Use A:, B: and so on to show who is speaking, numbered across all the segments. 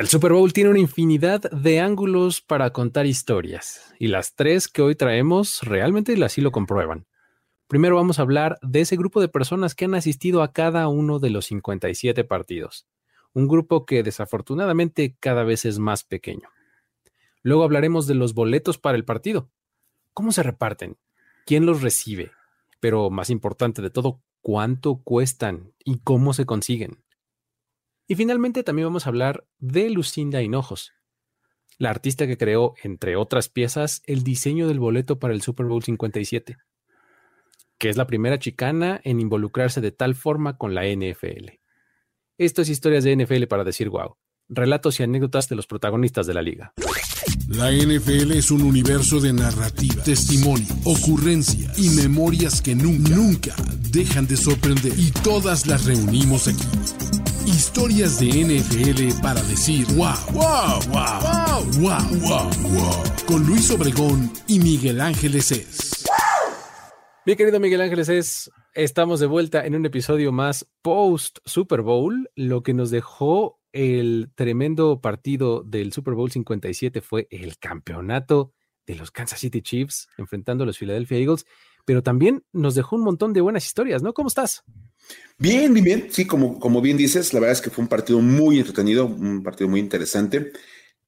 A: El Super Bowl tiene una infinidad de ángulos para contar historias y las tres que hoy traemos realmente así lo comprueban. Primero vamos a hablar de ese grupo de personas que han asistido a cada uno de los 57 partidos, un grupo que desafortunadamente cada vez es más pequeño. Luego hablaremos de los boletos para el partido. ¿Cómo se reparten? ¿Quién los recibe? Pero más importante de todo, ¿cuánto cuestan y cómo se consiguen? Y finalmente también vamos a hablar de Lucinda Hinojos, la artista que creó, entre otras piezas, el diseño del boleto para el Super Bowl 57, que es la primera chicana en involucrarse de tal forma con la NFL. Esto es historias de NFL para decir wow, relatos y anécdotas de los protagonistas de la liga.
B: La NFL es un universo de narrativa, testimonio, ocurrencia y memorias que nunca, nunca dejan de sorprender. Y todas las reunimos aquí Historias de NFL para decir wow, wow, wow, wow, wow, wow. Con Luis Obregón y Miguel Ángeles es.
A: Mi querido Miguel Ángeles es, estamos de vuelta en un episodio más post Super Bowl. Lo que nos dejó el tremendo partido del Super Bowl 57 fue el campeonato de los Kansas City Chiefs enfrentando a los Philadelphia Eagles, pero también nos dejó un montón de buenas historias, ¿no? ¿Cómo estás?
C: Bien, bien, bien. Sí, como, como bien dices, la verdad es que fue un partido muy entretenido, un partido muy interesante,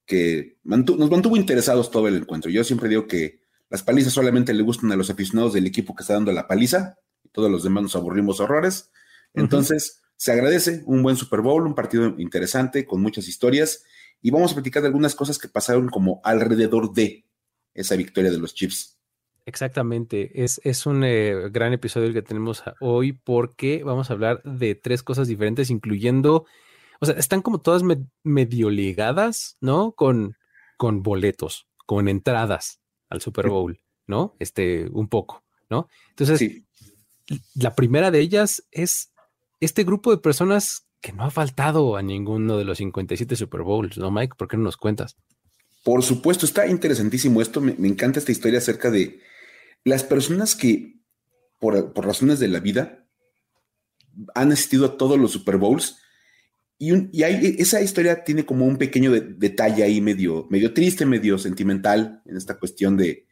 C: que nos mantuvo interesados todo el encuentro. Yo siempre digo que las palizas solamente le gustan a los aficionados del equipo que está dando la paliza, y todos los demás nos aburrimos horrores. Entonces, se agradece un buen Super Bowl, un partido interesante, con muchas historias, y vamos a platicar de algunas cosas que pasaron como alrededor de esa victoria de los Chiefs.
A: Exactamente, es, es un eh, gran episodio el que tenemos hoy porque vamos a hablar de tres cosas diferentes, incluyendo, o sea, están como todas medio ligadas, ¿no? Con, con boletos, con entradas al Super Bowl, ¿no? Este, un poco, ¿no? Entonces, la primera de ellas es este grupo de personas que no ha faltado a ninguno de los 57 Super Bowls, ¿no, Mike? ¿Por qué no nos cuentas?
C: Por supuesto, está interesantísimo esto. me encanta esta historia acerca de las personas que, por, razones de la vida, han asistido a todos los Super Bowls, y, esa historia tiene como un pequeño detalle ahí medio, medio triste, medio sentimental en esta cuestión de,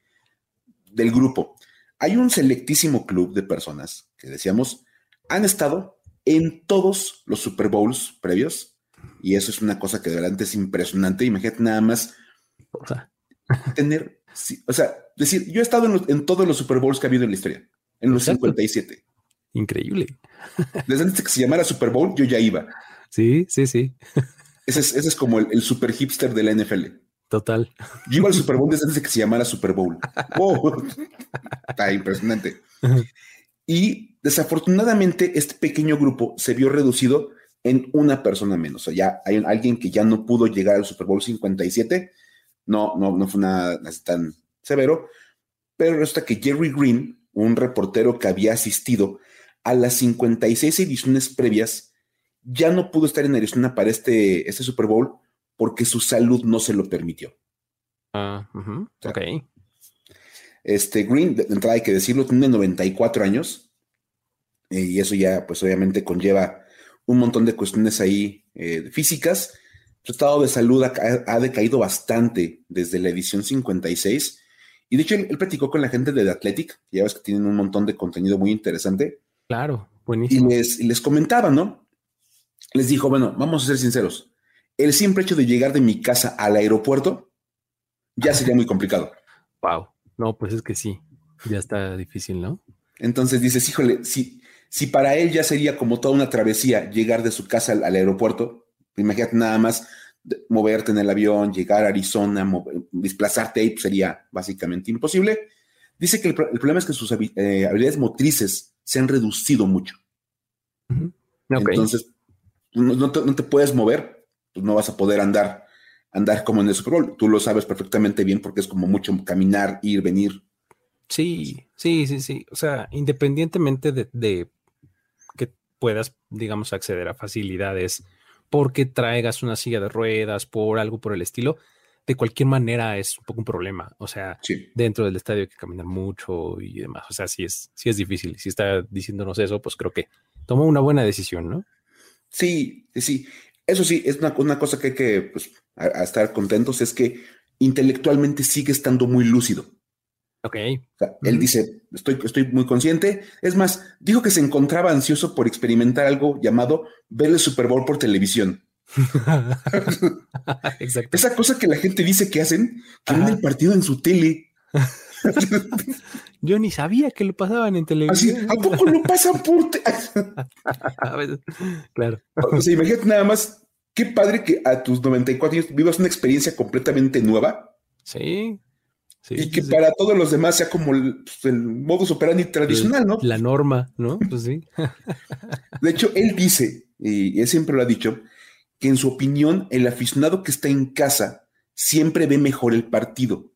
C: del grupo. Hay un selectísimo club de personas que decíamos han estado en todos los Super Bowls previos y eso es una cosa que de verdad es impresionante. Imagínate nada más tener o sea, decir, yo he estado en, todos los Super Bowls que ha habido en la historia, en los 57.
A: Increíble.
C: Desde antes de que se llamara Super Bowl, yo ya iba.
A: Sí, sí, sí.
C: Ese es, como el, super hipster de la NFL.
A: Total.
C: Yo iba al Super Bowl desde antes de que se llamara Super Bowl. Está impresionante. Y desafortunadamente este pequeño grupo se vio reducido en una persona menos. O sea, ya hay alguien que ya no pudo llegar al Super Bowl 57 no, no, no fue nada tan severo, pero resulta que Jerry Green, un reportero que había asistido a las 56 ediciones previas, ya no pudo estar en Arizona para este, este Super Bowl porque su salud no se lo permitió.
A: Ah, ok.
C: Este Green, de entrada hay que decirlo, tiene 94 años eh, y eso ya, pues obviamente conlleva un montón de cuestiones ahí eh, físicas su estado de salud ha, decaído bastante desde la edición 56. Y de hecho, él, platicó con la gente de The Athletic, ya ves que tienen un montón de contenido muy interesante.
A: Claro, buenísimo.
C: Y les, les comentaba, ¿no? Les dijo, bueno, vamos a ser sinceros. El simple hecho de llegar de mi casa al aeropuerto ya sería muy complicado.
A: Wow. No, pues es que sí, ya está difícil, ¿no?
C: Entonces dices, híjole, si, si para él ya sería como toda una travesía llegar de su casa al aeropuerto, Imagínate nada más moverte en el avión, llegar a Arizona, desplazarte ahí pues, sería básicamente imposible. Dice que el, problema es que sus eh, habilidades motrices se han reducido mucho. Entonces, no, te, puedes mover, pues no vas a poder andar, andar como en el Super Bowl. Tú lo sabes perfectamente bien porque es como mucho caminar, ir, venir.
A: Sí, sí, sí, sí. O sea, independientemente de, de que puedas, digamos, acceder a facilidades porque traigas una silla de ruedas, por algo por el estilo, de cualquier manera es un poco un problema. O sea, dentro del estadio hay que caminar mucho y demás. O sea, sí es, sí es difícil. Si está diciéndonos eso, pues creo que tomó una buena decisión, ¿no?
C: Sí, sí. Eso sí, es una, cosa que hay que pues, estar contentos, es que intelectualmente sigue estando muy lúcido.
A: Ok.
C: Él dice, estoy, estoy muy consciente. Es más, dijo que se encontraba ansioso por experimentar algo llamado ver el Super Bowl por televisión. Exacto. Esa cosa que la gente dice que hacen, que ven el partido en su tele.
A: Yo ni sabía que lo pasaban en televisión.
C: ¿A poco lo pasan por
A: Claro.
C: O sea, imagínate nada más, qué padre que a tus 94 años vivas una experiencia completamente nueva.
A: Sí.
C: Y que para todos los demás sea como el, pues, modus operandi tradicional, ¿no?
A: La norma, ¿no? Pues sí.
C: De hecho, él dice, y él siempre lo ha dicho, que en su opinión, el aficionado que está en casa siempre ve mejor el partido.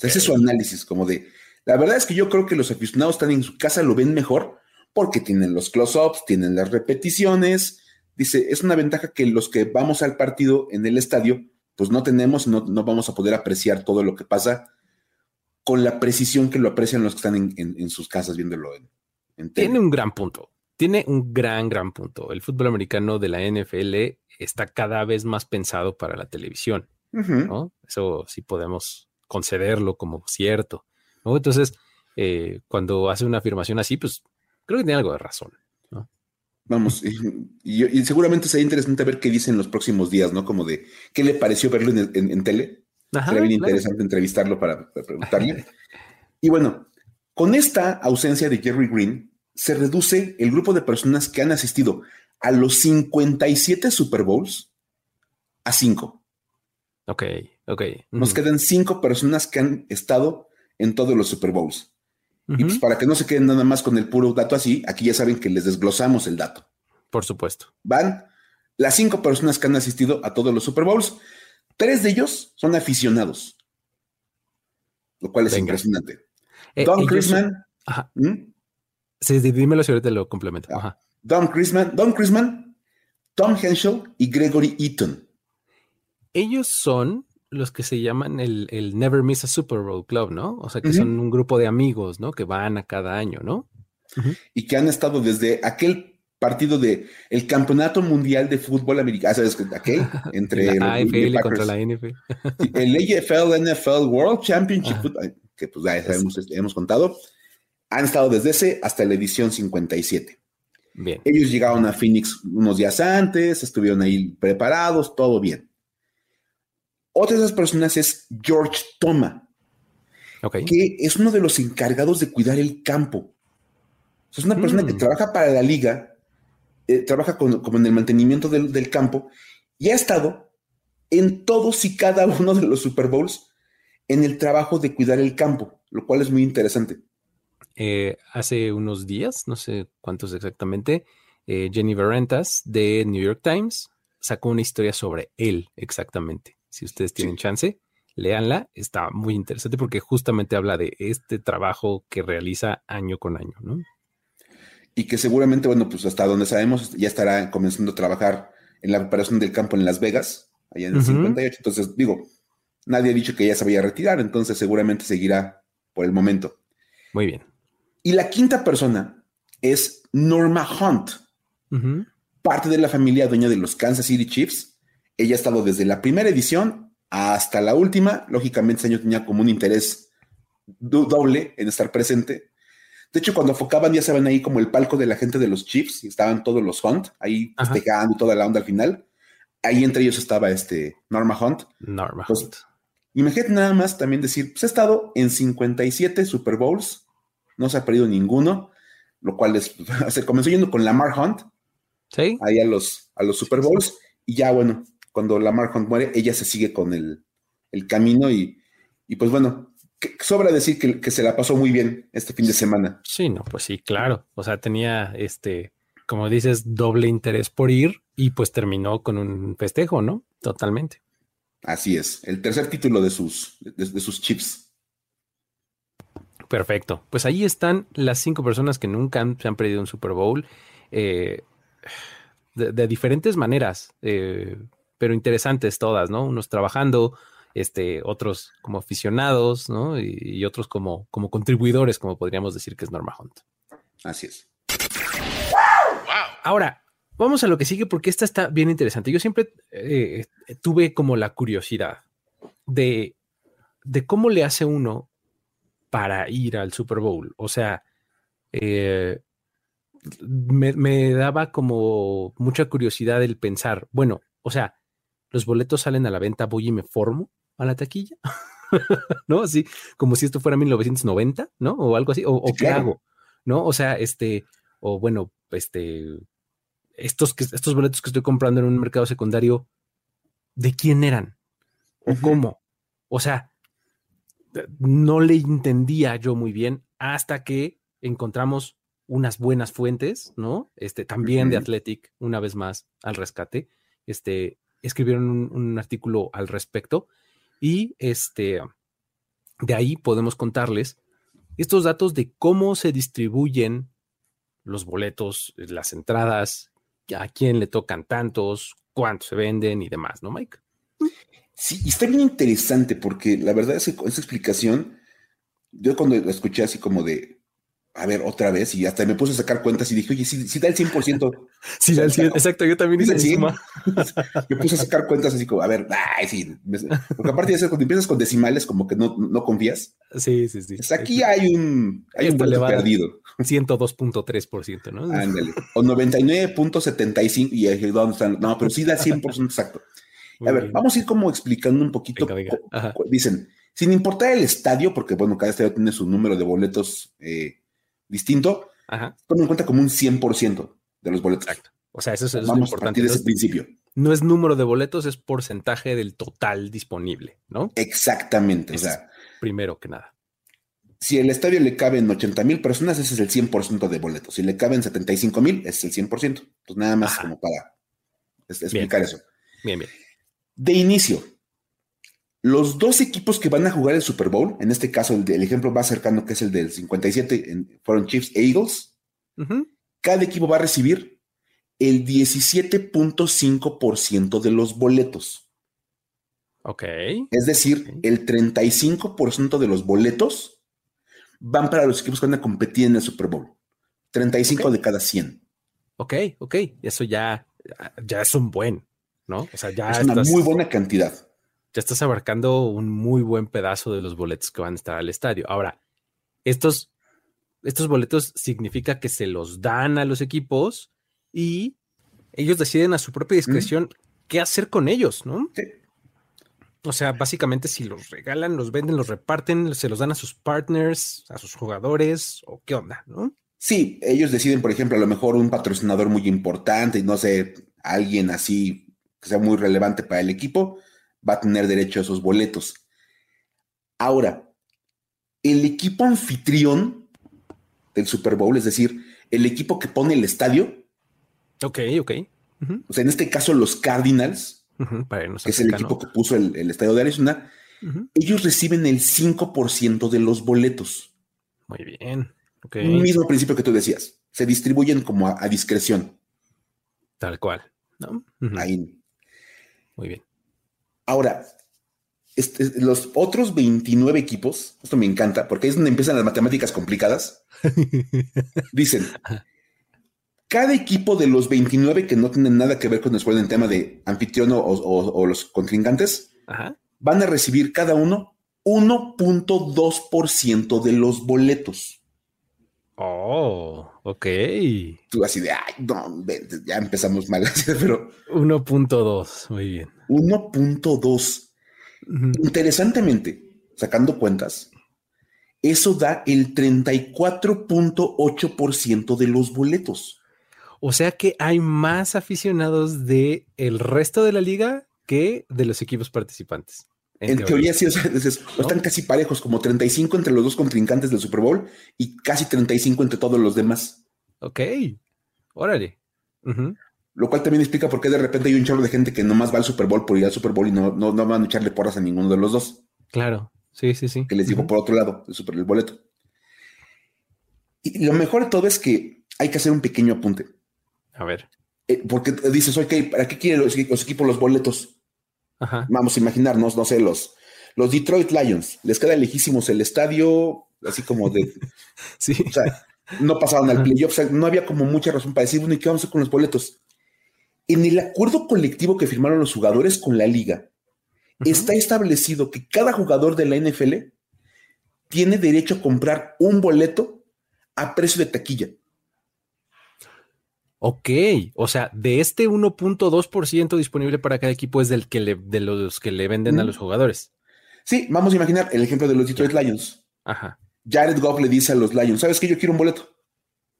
C: ese es su análisis, como de, la verdad es que yo creo que los aficionados están en su casa, lo ven mejor porque tienen los close-ups, tienen las repeticiones. Dice, es una ventaja que los que vamos al partido en el estadio, pues no tenemos, no, no vamos a poder apreciar todo lo que pasa con la precisión que lo aprecian los que están en, sus casas viéndolo en,
A: en Tiene un gran punto tiene un gran, gran punto. El fútbol americano de la NFL está cada vez más pensado para la televisión. ¿no? Eso sí podemos concederlo como cierto. ¿no? Entonces, eh, cuando hace una afirmación así, pues creo que tiene algo de razón.
C: Vamos, y, seguramente sería interesante ver qué dice en los próximos días, ¿no? Como de qué le pareció verlo en, tele. Sería bien interesante entrevistarlo para, para preguntarle. y bueno, con esta ausencia de Jerry Green, se reduce el grupo de personas que han asistido a los 57 Super Bowls a 5.
A: Ok, ok.
C: Nos quedan 5 personas que han estado en todos los Super Bowls. Y pues para que no se queden nada más con el puro dato así, aquí ya saben que les desglosamos el dato.
A: Por supuesto.
C: Van las 5 personas que han asistido a todos los Super Bowls. Tres de ellos son aficionados, lo cual es impresionante. Eh, Don Chrisman. ¿Mm?
A: Sí, dímelo si ahorita lo complemento.
C: Ajá. Don Chrisman, Don Chrisman, Tom Henschel y Gregory Eaton.
A: Ellos son los que se llaman el, Never Miss a Super Bowl Club, ¿no? O sea, que son un grupo de amigos, ¿no? Que van a cada año, ¿no?
C: Y que han estado desde aquel partido de el Campeonato Mundial de Fútbol Americano, ¿sabes? Aquel entre
A: la AFL contra la NFL.
C: el AFL NFL World Championship, que pues ya sabemos, hemos contado han estado desde ese hasta la edición 57.
A: Bien.
C: Ellos llegaron a Phoenix unos días antes, estuvieron ahí preparados, todo bien. Otra de esas personas es George Toma, que es uno de los encargados de cuidar el campo. Es una persona que mm. trabaja para la liga, eh, trabaja como en el mantenimiento del, del campo y ha estado en todos y cada uno de los Super Bowls en el trabajo de cuidar el campo, lo cual es muy interesante.
A: Eh, hace unos días, no sé cuántos exactamente, eh, Jenny Rentas de New York Times sacó una historia sobre él exactamente. Si ustedes tienen chance, léanla, está muy interesante porque justamente habla de este trabajo que realiza año con año, ¿no?
C: Y que seguramente, bueno, pues hasta donde sabemos, ya estará comenzando a trabajar en la preparación del campo en Las Vegas, allá en el 58. Entonces, digo, nadie ha dicho que ya se vaya a retirar, entonces seguramente seguirá por el momento.
A: Muy bien.
C: Y la quinta persona es Norma Hunt, parte de la familia dueña de los Kansas City Chiefs. Ella ha estado desde la primera edición hasta la última. Lógicamente, ese año tenía como un interés doble en estar presente. De hecho, cuando enfocaban, ya saben ahí como el palco de la gente de los Chiefs, y estaban todos los Hunt ahí festejando toda la onda al final. Ahí entre ellos estaba este Norma Hunt.
A: Norma pues, Hunt.
C: Imagínate nada más también decir, pues ha estado en 57 Super Bowls, no se ha perdido ninguno, lo cual es, se comenzó yendo con Lamar Hunt,
A: ¿Sí?
C: ahí a los, a los Super Bowls, y ya bueno, cuando Lamar Hunt muere, ella se sigue con el, camino y, pues bueno, sobra decir que, que, se la pasó muy bien este fin de semana.
A: Sí, no, pues sí, claro, o sea, tenía este, como dices, doble interés por ir y pues terminó con un festejo, ¿no? Totalmente.
C: Así es, el tercer título de sus, de sus chips.
A: Perfecto. Pues ahí están las cinco personas que nunca se han perdido un Super Bowl eh, de, diferentes maneras, eh, pero interesantes todas, ¿no? Unos trabajando, este, otros como aficionados, ¿no? Y, otros como, como contribuidores, como podríamos decir que es Norma Hunt.
C: Así es.
A: Ahora, vamos a lo que sigue porque esta está bien interesante. Yo siempre eh, tuve como la curiosidad de, de cómo le hace uno para ir al Super Bowl. O sea, eh, me, daba como mucha curiosidad el pensar, bueno, o sea, los boletos salen a la venta, voy y me formo a la taquilla, ¿no? Así como si esto fuera 1990, ¿no? O algo así, o, qué hago, ¿no? O sea, este, o bueno, este, estos, estos boletos que estoy comprando en un mercado secundario, ¿de quién eran? ¿O cómo? O sea, no le entendía yo muy bien hasta que encontramos unas buenas fuentes, ¿no? Este, también de Athletic, una vez más, al rescate. Este, escribieron un, artículo al respecto y este, de ahí podemos contarles estos datos de cómo se distribuyen los boletos, las entradas, a quién le tocan tantos, cuántos se venden y demás, ¿no, Mike?
C: Sí, está bien interesante porque la verdad es que esa explicación, yo cuando la escuché así como de, a ver, otra vez, y hasta me puse a sacar cuentas y dije, oye, si, da el 100%.
A: Sí, da el 100%, exacto, yo también hice
C: el Me puse a sacar cuentas así como, a ver, ay, sí. Porque aparte de eso, cuando empiezas con decimales, como que no, no confías.
A: Sí, sí, sí.
C: Pues aquí hay un, hay un perdido.
A: 102.3%, ¿no?
C: Ándale. O 99.75, y ahí, ¿dónde están? No, pero sí da 100% exacto. a ver, vamos a ir como explicando un poquito. Dicen, sin importar el estadio, porque bueno, cada estadio tiene su número de boletos eh, distinto, Ajá. en cuenta como un 100% de los boletos. Exacto.
A: O sea, eso es,
C: Vamos importante. a partir de ese principio.
A: No es número de boletos, es porcentaje del total disponible, ¿no?
C: Exactamente. o sea,
A: primero que nada.
C: Si el estadio le caben 80 mil personas, ese es el 100% de boletos. Si le caben 75 mil, es el 100%. Entonces, nada más como para explicar eso.
A: Bien, bien.
C: De inicio, los dos equipos que van a jugar el Super Bowl, en este caso el, ejemplo más cercano que es el del 57, fueron Chiefs e Eagles. Cada equipo va a recibir el 17.5% de los boletos.
A: Ok.
C: Es decir, el 35% de los boletos van para los equipos que van a competir en el Super Bowl. 35 de cada 100.
A: Ok, ok. Eso ya, ya es un buen, ¿no?
C: O sea, ya es una muy buena cantidad
A: ya estás abarcando un muy buen pedazo de los boletos que van a estar al estadio. Ahora, estos, estos boletos significa que se los dan a los equipos y ellos deciden a su propia discreción qué hacer con ellos, ¿no? Sí. O sea, básicamente si los regalan, los venden, los reparten, se los dan a sus partners, a sus jugadores o qué onda, ¿no?
C: Sí, ellos deciden, por ejemplo, a lo mejor un patrocinador muy importante y no sé, alguien así que sea muy relevante para el equipo, va a tener derecho a esos boletos. Ahora, el equipo anfitrión del Super Bowl, es decir, el equipo que pone el estadio.
A: Ok, ok.
C: O sea, en este caso, los Cardinals, que es el equipo que puso el, estadio de Arizona, ellos reciben el 5% de los boletos.
A: Muy bien.
C: Okay. Mismo principio que tú decías. Se distribuyen como a, discreción.
A: Tal cual. ¿no?
C: Ahí.
A: Muy bien.
C: Ahora, este, los otros 29 equipos, esto me encanta, porque es donde empiezan las matemáticas complicadas, dicen, cada equipo de los 29 que no tienen nada que ver con el en tema de anfitrión o, los contrincantes, van a recibir cada uno 1.2% de los boletos.
A: Oh, ok.
C: Tú así de, ay, no, ya empezamos mal, pero...
A: 1.2, muy bien.
C: 1.2. Interesantemente, sacando cuentas, eso da el 34.8% de los boletos.
A: O sea que hay más aficionados de el resto de la liga que de los equipos participantes.
C: En, teoría, sí, o sea, están casi parejos, como 35 entre los dos contrincantes del Super Bowl y casi 35 entre todos los demás.
A: Ok, órale.
C: Lo cual también explica por qué de repente hay un chorro de gente que nomás va al Super Bowl por ir al Super Bowl y no, no, van a echarle porras a ninguno de los dos.
A: Claro, sí, sí, sí.
C: Que les digo por otro lado, el, super, el boleto. Y lo mejor de todo es que hay que hacer un pequeño apunte.
A: A ver.
C: Eh, porque dices, ok, ¿para qué quieren los equipos los boletos? Vamos a imaginarnos, no sé, los, los Detroit Lions, les queda lejísimos el estadio, así como de.
A: sí.
C: O sea, no pasaban al playoff, o sea, no había como mucha razón para decir, bueno, ¿y qué vamos a hacer con los boletos? En el acuerdo colectivo que firmaron los jugadores con la liga, está establecido que cada jugador de la NFL tiene derecho a comprar un boleto a precio de taquilla.
A: Ok, o sea, de este 1.2% disponible para cada equipo es del que le, de los que le venden a los jugadores.
C: Sí, vamos a imaginar el ejemplo de los Detroit Lions.
A: Ajá.
C: Jared Goff le dice a los Lions, ¿sabes qué? Yo quiero un boleto.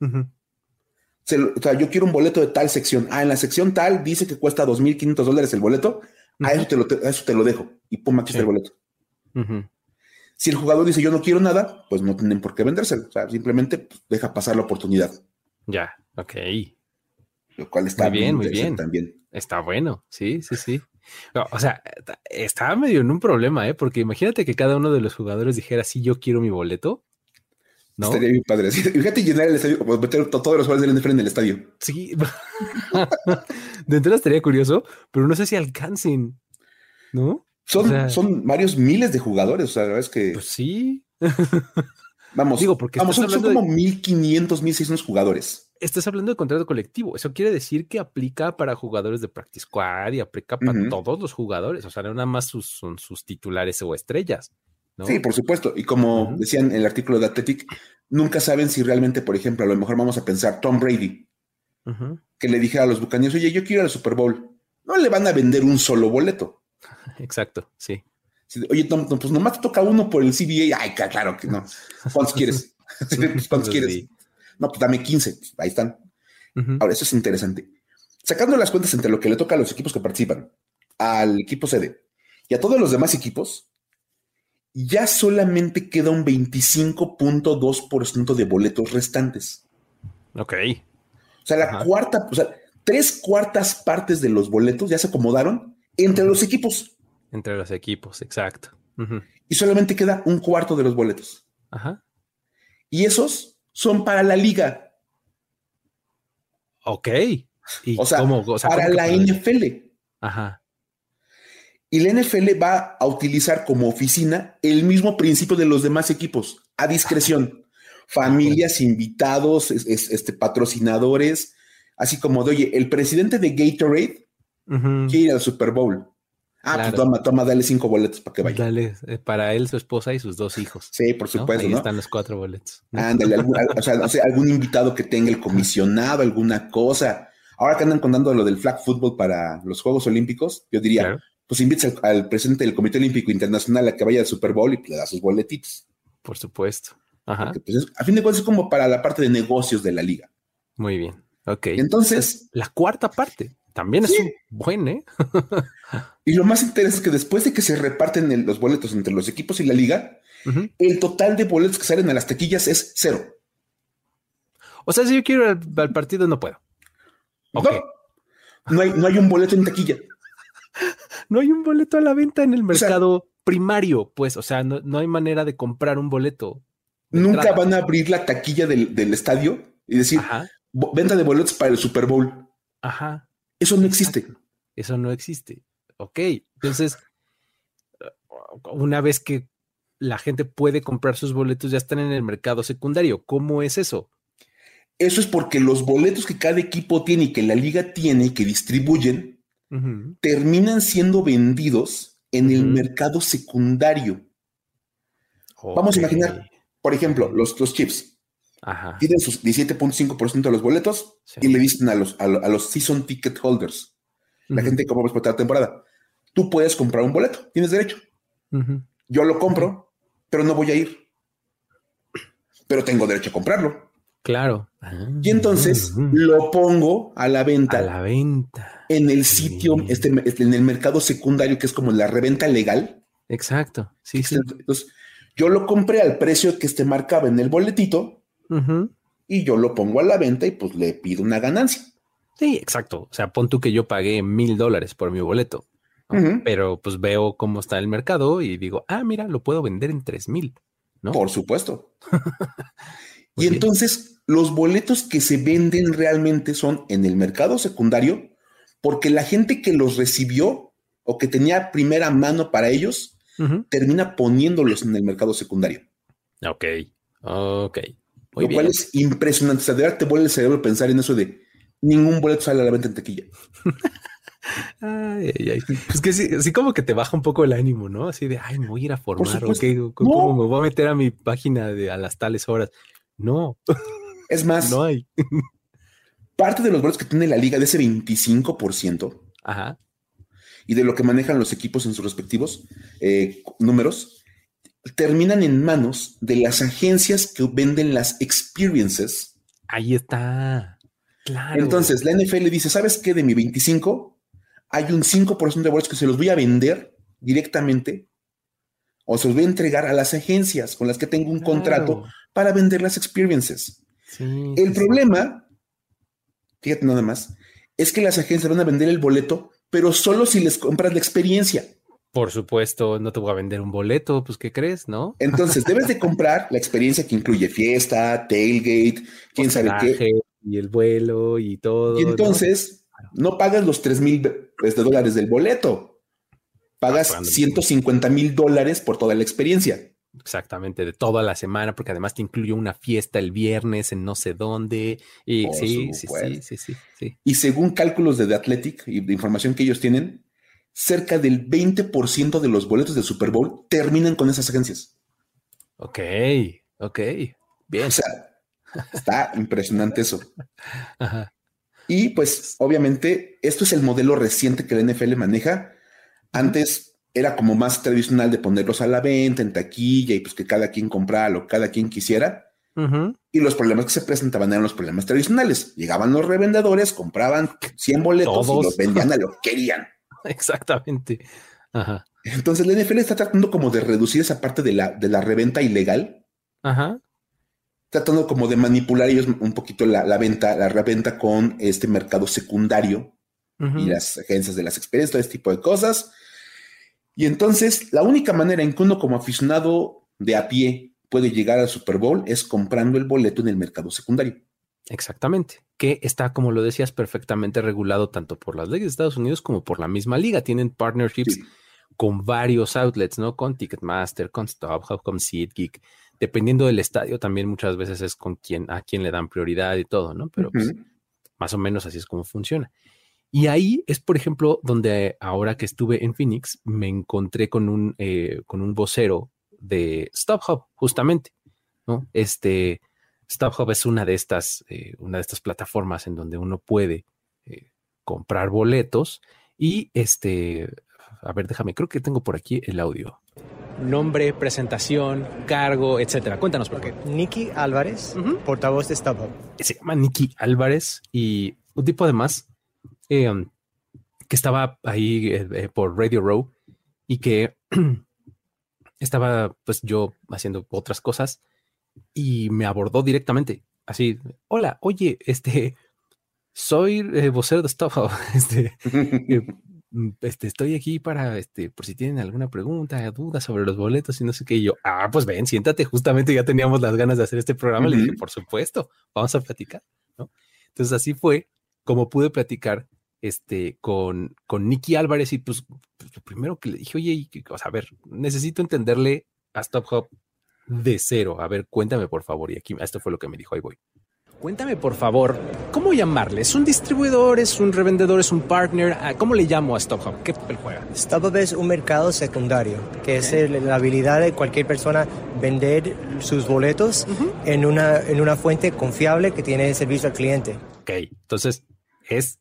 C: o sea, yo quiero un boleto de tal sección. Ah, en la sección tal dice que cuesta 2.500 dólares el boleto. a, eso te lo, eso te lo dejo. Y pum, aquí está el boleto. Si el jugador dice yo no quiero nada, pues no tienen por qué vendérselo. O sea, simplemente pues, deja pasar la oportunidad.
A: Ya, ok.
C: Lo cual está
A: muy bien, muy bien. También. Está bueno, sí, sí, sí. o sea, estaba medio en un problema, ¿eh? Porque imagínate que cada uno de los jugadores dijera, sí, yo quiero mi boleto.
C: ¿No? Estaría bien padre. Fíjate llenar el estadio, meter todos los jugadores del NFL en el estadio.
A: Sí. de entrada estaría curioso, pero no sé si alcancen, ¿no?
C: Son, son varios miles de jugadores, o sea, es que.
A: Pues sí.
C: Vamos, Digo, porque vamos, son, como 1500, 1600 jugadores.
A: Estás hablando de contrato colectivo. Eso quiere decir que aplica para jugadores de Practice Squad y aplica para todos los jugadores. O sea, no nada más sus, son sus titulares o estrellas.
C: Sí, por supuesto. Y como decían en el artículo de Athletic, nunca saben si realmente, por ejemplo, a lo mejor vamos a pensar Tom Brady, que le dijera a los bucaneros, oye, yo quiero ir al Super Bowl. No le van a vender un solo boleto.
A: Exacto, sí.
C: Oye, pues nomás te toca uno por el CBA. Ay, claro que no. ¿Cuántos quieres? Pues, ¿Cuántos quieres? No, pues dame 15. Ahí están. Ahora, eso es interesante. Sacando las cuentas entre lo que le toca a los equipos que participan, al equipo sede y a todos los demás equipos, ya solamente queda un 25.2% de boletos restantes.
A: Ok.
C: O sea, la cuarta, o sea, tres cuartas partes de los boletos ya se acomodaron entre los equipos.
A: Entre los equipos, exacto.
C: Y solamente queda un cuarto de los boletos.
A: Ajá.
C: Y esos son para la liga.
A: Ok.
C: o, sea, para la NFL.
A: Ajá.
C: Y la NFL va a utilizar como oficina el mismo principio de los demás equipos, a discreción. Familias, invitados, este, patrocinadores, así como de, oye, el presidente de Gatorade quiere ir al Super Bowl. Ah, pues toma, toma, dale cinco boletos para que vaya.
A: Dale, eh, para él, su esposa y sus dos hijos.
C: Sí, por supuesto.
A: Ahí están los cuatro boletos.
C: Ándale, algún, o, sea, algún invitado que tenga el comisionado, alguna cosa. Ahora que andan contando lo del flag football para los Juegos Olímpicos, yo diría, pues invites al, presidente del Comité Olímpico Internacional a que vaya al Super Bowl y le da sus boletitos.
A: Por supuesto. Ajá.
C: Pues, a fin de cuentas es como para la parte de negocios de la liga.
A: Muy bien. Ok.
C: Entonces.
A: la cuarta parte. También es un buen, ¿eh?
C: y lo más interesante es que después de que se reparten los boletos entre los equipos y la liga, el total de boletos que salen a las taquillas es cero.
A: O sea, si yo quiero ir al, partido, no puedo.
C: No, hay, no hay un boleto en taquilla.
A: no hay un boleto a la venta en el mercado primario, pues, o sea, no, hay manera de comprar un boleto.
C: Nunca van a abrir la taquilla del, estadio y decir, venta de boletos para el Super Bowl.
A: Ajá.
C: Eso no existe.
A: Eso no existe. Ok, entonces, una vez que la gente puede comprar sus boletos, ya están en el mercado secundario. ¿Cómo es eso?
C: Eso es porque los boletos que cada equipo tiene y que la liga tiene y que distribuyen, terminan siendo vendidos en el mercado secundario. Vamos a imaginar, por ejemplo, los, los chips. Tienen sus 17.5% de los boletos y le dicen a los, a, los season ticket holders, la gente como va a explotar la temporada, tú puedes comprar un boleto, tienes derecho. Yo lo compro, pero no voy a ir. Pero tengo derecho a comprarlo.
A: Claro.
C: y entonces lo pongo a la venta.
A: A la venta.
C: En el sitio, este, en el mercado secundario, que es como la reventa legal.
A: Exacto. Sí, sí.
C: Entonces, yo lo compré al precio que este marcaba en el boletito y yo lo pongo a la venta y pues le pido una ganancia.
A: Sí, exacto. O sea, pon tú que yo pagué mil dólares por mi boleto, pero pues veo cómo está el mercado y digo, ah, mira, lo puedo vender en tres mil. ¿no?
C: Por supuesto. y entonces los boletos que se venden realmente son en el mercado secundario porque la gente que los recibió o que tenía primera mano para ellos termina poniéndolos en el mercado secundario.
A: Ok, ok
C: lo cual es impresionante. O sea, de verdad te vuelve el cerebro pensar en eso de ningún boleto sale a la venta en taquilla.
A: Ay, ay, ay. Es que sí, sí, como que te baja un poco el ánimo, ¿no? Así de, ay, me voy a ir a formar, ¿cómo me voy a meter a mi página de a las tales horas? No.
C: Es más, no hay. parte de los boletos que tiene la liga de ese 25%, Ajá. y de lo que manejan los equipos en sus respectivos eh, números, terminan en manos de las agencias que venden las experiences.
A: Ahí está. Claro.
C: Entonces, la NFL dice, ¿sabes qué? De mi 25, hay un 5% de boletos que se los voy a vender directamente o se los voy a entregar a las agencias con las que tengo un contrato para vender las experiences. el problema, fíjate nada más, es que las agencias van a vender el boleto, pero solo si les compras la experiencia.
A: Por supuesto, no te voy a vender un boleto, pues ¿qué crees, no?
C: Entonces debes de comprar la experiencia que incluye fiesta, tailgate, quién sabe qué.
A: Y el vuelo y todo.
C: Y entonces no, pagas los 3 mil pues, dólares del boleto, pagas 150 mil dólares por toda la experiencia.
A: Exactamente, de toda la semana, porque además te incluye una fiesta el viernes en no sé dónde. Y sí, sí, sí, sí, sí,
C: Y según cálculos de The Athletic y de información que ellos tienen, cerca del 20% de los boletos del Super Bowl terminan con esas agencias.
A: Ok, ok, bien.
C: O sea, está impresionante eso. Y pues, obviamente, esto es el modelo reciente que la NFL maneja. Antes era como más tradicional de ponerlos a la venta en taquilla y pues que cada quien comprara lo que cada quien quisiera. Y los problemas que se presentaban eran los problemas tradicionales. Llegaban los revendedores, compraban 100 boletos y los vendían a lo que querían.
A: Exactamente.
C: Entonces la NFL está tratando como de reducir esa parte de la, de la reventa ilegal. Ajá. Tratando como de manipular ellos un poquito la, venta, la reventa con este mercado secundario y las agencias de las experiencias, todo este tipo de cosas. Y entonces la única manera en que uno como aficionado de a pie puede llegar al Super Bowl es comprando el boleto en el mercado secundario.
A: Exactamente, que está, como lo decías, perfectamente regulado tanto por las leyes de Estados Unidos como por la misma liga. Tienen partnerships con varios outlets, ¿no? Con Ticketmaster, con StubHub, con SeatGeek. Dependiendo del estadio, también muchas veces es con quien, a quien le dan prioridad y todo, ¿no? Pero pues, más o menos así es como funciona. Y ahí es, por ejemplo, donde ahora que estuve en Phoenix, me encontré con un, eh, con un vocero de StubHub, justamente, ¿no? Este, StubHub es una de estas, eh, una de estas plataformas en donde uno puede eh, comprar boletos y este, a ver, déjame, creo que tengo por aquí el audio. Nombre, presentación, cargo, etcétera. Cuéntanos por qué.
D: Nicky Álvarez, portavoz de StubHub.
A: Se llama Nicky Álvarez y un tipo además eh, que estaba ahí por Radio Row y que estaba pues yo haciendo otras cosas y me abordó directamente. Así, hola, oye, este, soy eh, vocero de Stuff. Este, eh, mm, este, estoy aquí para, este, por si tienen alguna pregunta, duda sobre los boletos y no sé qué. Y yo, ah, pues ven, siéntate. Justamente ya teníamos las ganas de hacer este programa. Le dije, por supuesto, vamos a platicar, ¿no? Entonces así fue como pude platicar este, con, con Nicky Álvarez y pues, pues, lo primero que le dije, oye, o sea, a ver, necesito entenderle a Stop Hop de cero. A ver, cuéntame por favor. Y aquí esto fue lo que me dijo, ahí voy. Cuéntame por favor, ¿cómo llamarle? ¿Es un distribuidor? ¿Es un revendedor? ¿Es un partner? Ah, ¿Cómo le llamo a StubHub? ¿Qué papel juega?
D: StubHub es un mercado secundario, que es la habilidad de cualquier persona vender sus boletos en, una, en una fuente confiable que tiene servicio al cliente.
A: Ok, entonces es,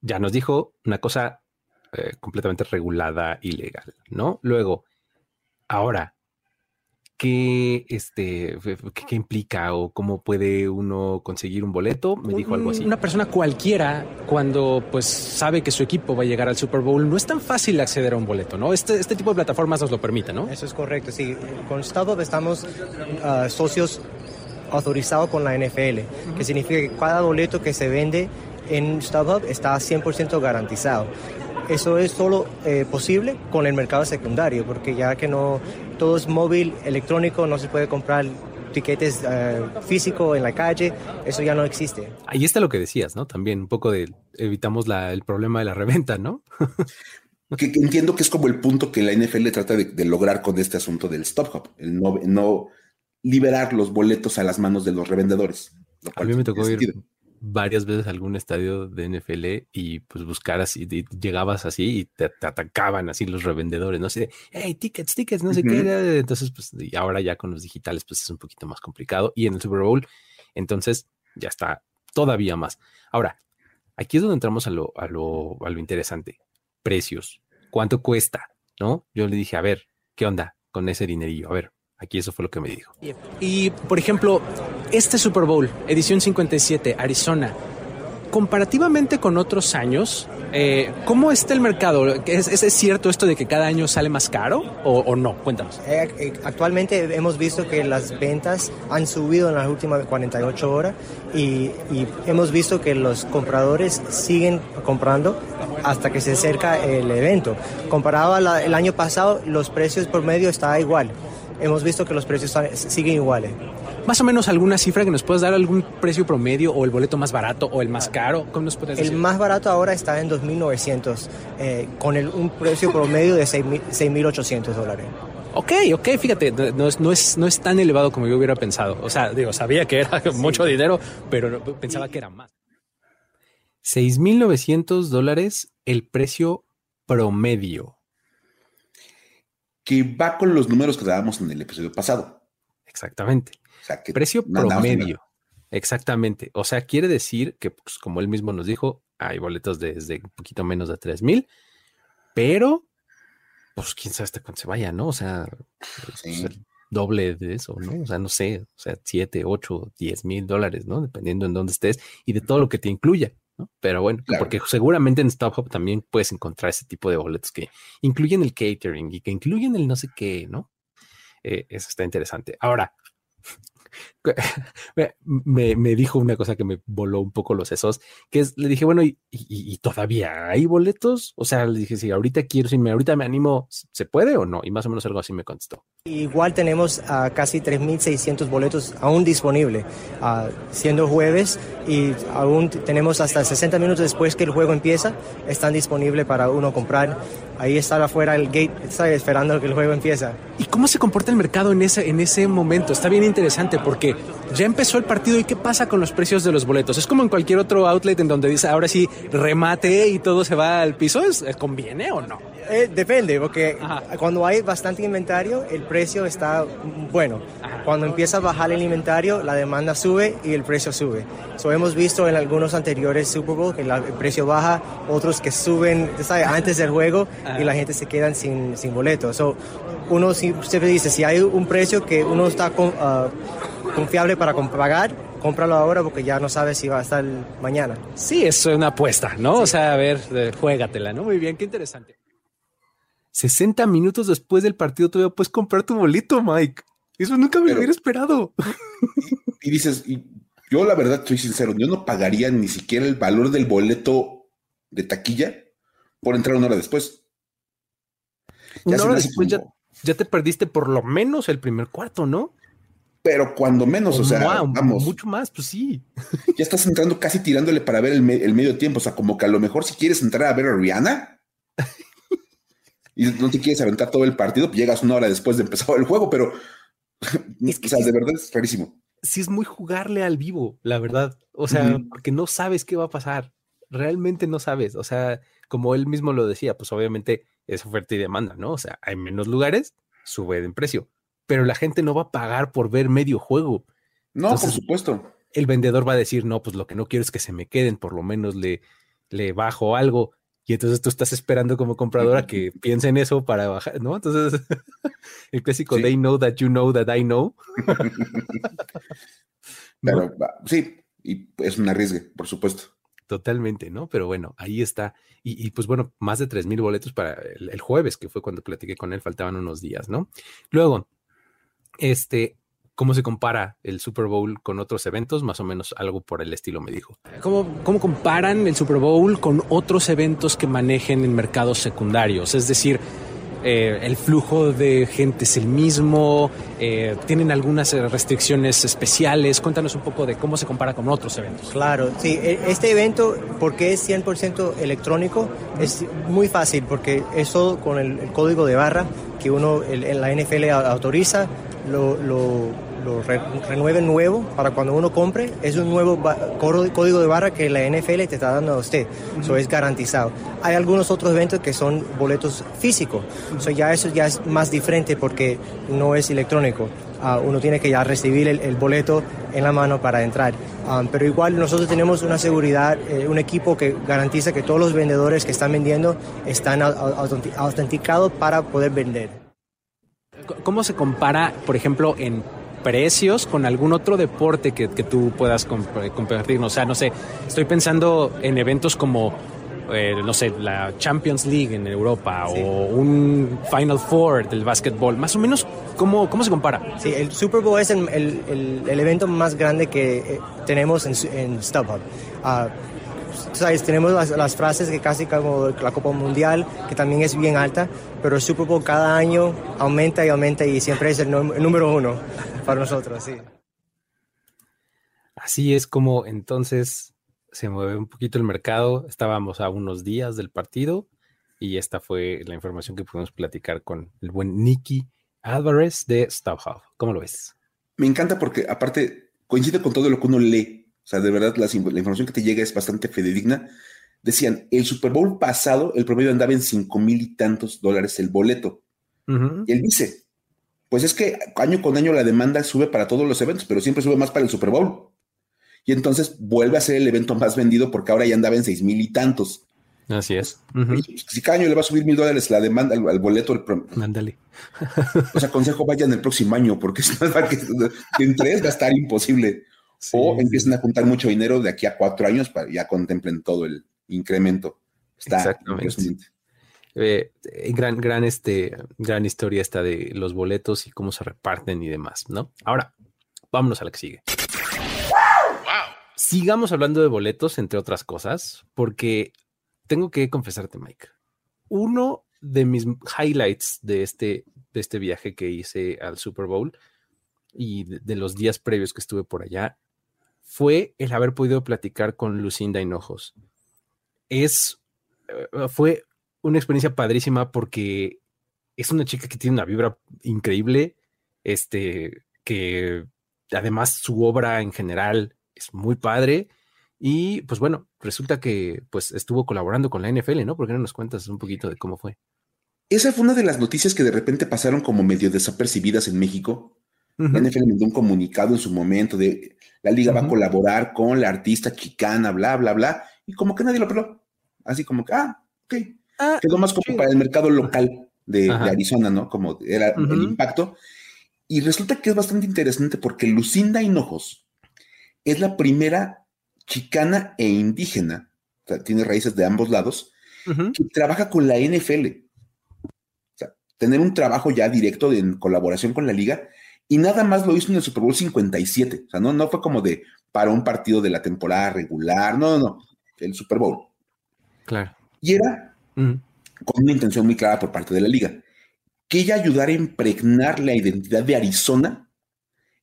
A: ya nos dijo una cosa eh, completamente regulada y legal, ¿no? Luego, ahora, qué, este, qué, implica o cómo puede uno conseguir un boleto. Me dijo algo así. Una persona cualquiera, cuando pues sabe que su equipo va a llegar al Super Bowl, no es tan fácil acceder a un boleto, ¿no? Este, este tipo de plataformas nos lo permite, ¿no?
D: Eso es correcto, sí. Con Estado estamos ah, socios autorizados con la NFL, que significa que cada boleto que se vende en StubHub está 100% garantizado. Eso es solo eh, posible con el mercado secundario, porque ya que no todo es móvil, electrónico, no se puede comprar tiquetes eh, físicos en la calle, eso ya no existe.
A: Ahí está lo que decías, ¿no? También un poco de evitamos el problema de la reventa, ¿no?
C: que, entiendo que es como el punto que la NFL trata de, lograr con este asunto del stop hop, el no, no liberar los boletos a las manos de los revendedores.
A: a mí me tocó ir varias veces a algún estadio de NFL y pues buscar así, llegabas así y te, atacaban así los revendedores, no sé, hey, tickets, tickets, no sé qué. Entonces, pues, y ahora ya con los digitales, pues es un poquito más complicado. Y en el Super Bowl, entonces ya está todavía más. Ahora, aquí es donde entramos a lo, a lo, a lo interesante. Precios. ¿Cuánto cuesta? ¿No? Yo le dije, a ver, ¿qué onda con ese dinerillo? A ver, Aquí eso fue lo que me dijo.
E: Y, por ejemplo, este Super Bowl, edición 57, Arizona, comparativamente con otros años, eh, ¿cómo está el mercado? ¿Es, ¿Es, cierto esto de que cada año sale más caro o, no? Cuéntanos.
D: Eh, eh, actualmente hemos visto que las ventas han subido en las últimas 48 horas y, hemos visto que los compradores siguen comprando hasta que se acerca el evento. Comparado al año pasado, los precios por medio está igual hemos visto que los precios siguen iguales.
E: Más o menos alguna cifra que nos puedas dar algún precio promedio o el boleto más barato o el más caro, ¿cómo nos puedes
D: decir? El más barato ahora está en 2.900 eh, con el, un precio promedio de 6.800 dólares.
E: Ok, ok, fíjate, no es, no, es, no es tan elevado como yo hubiera pensado. O sea, digo, sabía que era mucho dinero, pero pensaba que era más.
A: 6.900 dólares el precio promedio
C: que va con los números que dábamos en el episodio pasado.
A: Exactamente. Precio promedio. Exactamente. O sea, quiere decir que, pues, como él mismo nos dijo, hay boletos desde un poquito menos de 3 mil, pero, pues quién sabe hasta cuándo se vaya, ¿no? O sea, pues, doble de eso, ¿no? O sea, no sé, o sea, 7, 8, 10 mil dólares, ¿no? Dependiendo en dónde estés y de todo lo que te incluya. Pero bueno, porque seguramente en StubHub también puedes encontrar ese tipo de boletos que incluyen el catering y que incluyen el no sé qué, ¿no? Eh, eso está interesante. Ahora, me, dijo una cosa que me voló un poco los sesos, que le dije, bueno, ¿y, todavía hay boletos? O sea, le dije, si ahorita quiero, si me, ahorita me animo, ¿se puede o no? Y más o menos algo así me contestó.
D: Igual tenemos a casi 3.600 boletos aún disponibles, uh, siendo jueves y aún tenemos hasta 60 minutos después que el juego empieza, están disponibles para uno comprar. Ahí está afuera el gate, está esperando que el juego empiece.
E: ¿Y cómo se comporta el mercado en ese, en ese momento? Está bien interesante porque ya empezó el partido y qué pasa con los precios de los boletos. Es como en cualquier otro outlet en donde dice ahora sí remate y todo se va al piso. ¿Es, ¿Conviene o no?
D: Eh, depende, porque cuando hay bastante inventario, el precio está bueno. Cuando empieza a bajar el inventario, la demanda sube y el precio sube. So, hemos visto en algunos anteriores Super Bowl que el precio baja, otros que suben antes del juego y la gente se queda sin, sin boletos. So, uno siempre dice, si hay un precio que uno está ah, confiable para pagar, cómpralo ahora porque ya no sabes si va a estar mañana.
E: Sí, es una apuesta, ¿no? O sea, a ver, juégatela, ¿no? Muy bien, qué interesante.
A: 60 minutos después del partido todavía puedes comprar tu boleto, Mike. Eso nunca me lo hubiera esperado.
C: Y, dices, yo la verdad soy sincero, yo no pagaría ni siquiera el valor del boleto de taquilla por entrar una hora después.
A: una hora después ya, ya, te perdiste por lo menos el primer cuarto, ¿no?
C: Pero cuando menos, o sea, vamos.
A: Mucho más, pues sí.
C: Ya estás entrando casi tirándole para ver el, el medio tiempo. O sea, como que a lo mejor si quieres entrar a ver a Rihanna, y no te quieres aventar todo el partido, pues llegas una hora después de empezar el juego, pero es que o sea, de verdad es rarísimo.
A: Sí es muy jugarle al vivo, la verdad. O sea, porque no sabes qué va a pasar. Realmente no sabes. O sea, como él mismo lo decía, pues obviamente es oferta y demanda, ¿no? O sea, hay menos lugares, sube en precio. Pero la gente no va a pagar por ver medio juego.
C: No, por supuesto.
A: El vendedor va a decir, no, pues lo que no quiero es que se me queden, por lo menos le, le bajo algo y entonces tú estás esperando como compradora que piense en eso para bajar, ¿no? Entonces, el clásico, they know that you know that I know.
C: Pero, sí, y es un arriesgue, por supuesto.
A: Totalmente, ¿no? Pero bueno, ahí está. Y, pues bueno, más de 3 mil boletos para el, jueves, que fue cuando platiqué con él, faltaban unos días, ¿no? Luego, este, ¿Cómo se compara el Super Bowl con otros eventos? Más o menos algo por el estilo me dijo.
E: ¿Cómo, cómo comparan el Super Bowl con otros eventos que manejen en mercados secundarios? Es decir, eh, el flujo de gente es el mismo, eh, tienen algunas restricciones especiales. Cuéntanos un poco de cómo se compara con otros eventos.
D: Claro, sí, e, este evento, porque es 100% electrónico, es muy fácil porque eso con el, código de barra que uno en la NFL autoriza, lo, lo renueve nuevo para cuando uno compre. Es un nuevo código de barra que la NFL te está dando a usted. Eso es garantizado. Hay algunos otros eventos que son boletos físicos. eso ya eso ya es más diferente porque no es electrónico. Ah, uno tiene que ya recibir el, boleto en la mano para entrar. Ah, pero igual nosotros tenemos una seguridad, eh, un equipo que garantiza que todos los vendedores que están vendiendo están autenticados para poder vender.
E: ¿Cómo se compara, por ejemplo, en precios con algún otro deporte que, que tú puedas compartir? O sea, no sé, estoy pensando en eventos como eh, no sé, la Champions League en Europa o un Final Four del básquetbol, más o menos, ¿cómo, cómo se compara?
D: Sí, el Super Bowl es el, el, el, evento más grande que eh, tenemos en, en StubHub. Uh, ¿sabes? Tenemos las, las, frases que casi como la Copa Mundial, que también es bien alta, pero el Super Bowl cada año aumenta y aumenta y siempre es el, el número uno para nosotros, sí.
A: Así es como entonces se mueve un poquito el mercado. Estábamos a unos días del partido y esta fue la información que pudimos platicar con el buen Nicky Álvarez de StubHub. ¿Cómo lo ves?
C: Me encanta porque aparte coincide con todo lo que uno lee. O sea, de verdad la, información que te llega es bastante fidedigna. Decían, el Super Bowl pasado el promedio andaba en cinco mil y tantos dólares el boleto. Y él dice, pues es que año con año la demanda sube para todos los eventos, pero siempre sube más para el Super Bowl y entonces vuelve a ser el evento más vendido porque ahora ya andaba en seis mil y tantos.
A: Así es.
C: Si cada año le va a subir mil dólares la demanda al, boleto,
A: Mándale.
C: O sea, consejo vayan el próximo año porque si no, que, en tres va a o empiecen a juntar mucho dinero de aquí a cuatro años para ya contemplen todo el incremento. Está Exactamente.
A: Eh, gran, gran, este, gran historia esta de los boletos y cómo se reparten y demás, ¿no? Ahora, vámonos a la que sigue. Sigamos hablando de boletos, entre otras cosas, porque tengo que confesarte, Mike. Uno de mis highlights de este, de este viaje que hice al Super Bowl y de, los días previos que estuve por allá fue el haber podido platicar con Lucinda Hinojos. Es, eh, fue una experiencia padrísima porque es una chica que tiene una vibra increíble, este, que además su obra en general es muy padre. Y pues bueno, resulta que pues estuvo colaborando con la NFL, ¿no? ¿Por qué no nos cuentas un poquito de cómo fue?
C: Esa fue una de las noticias que de repente pasaron como medio desapercibidas en México. La NFL mandó un comunicado en su momento de la liga va a colaborar con la artista chicana, bla, bla, bla, y como que nadie lo peló. Así como que, ah, ok. Ah, Quedó más como para el mercado local de, Arizona, ¿no? Como era el impacto. Y resulta que es bastante interesante porque Lucinda Hinojos, es la primera chicana e indígena, o sea, tiene raíces de ambos lados, que trabaja con la NFL. O sea, tener un trabajo ya directo en colaboración con la liga y nada más lo hizo en el Super Bowl 57. O sea, no, no fue como de para un partido de la temporada regular, no, no, no, el Super Bowl.
A: Claro.
C: Y era con una intención muy clara por parte de la liga, que ella ayudara a impregnar la identidad de Arizona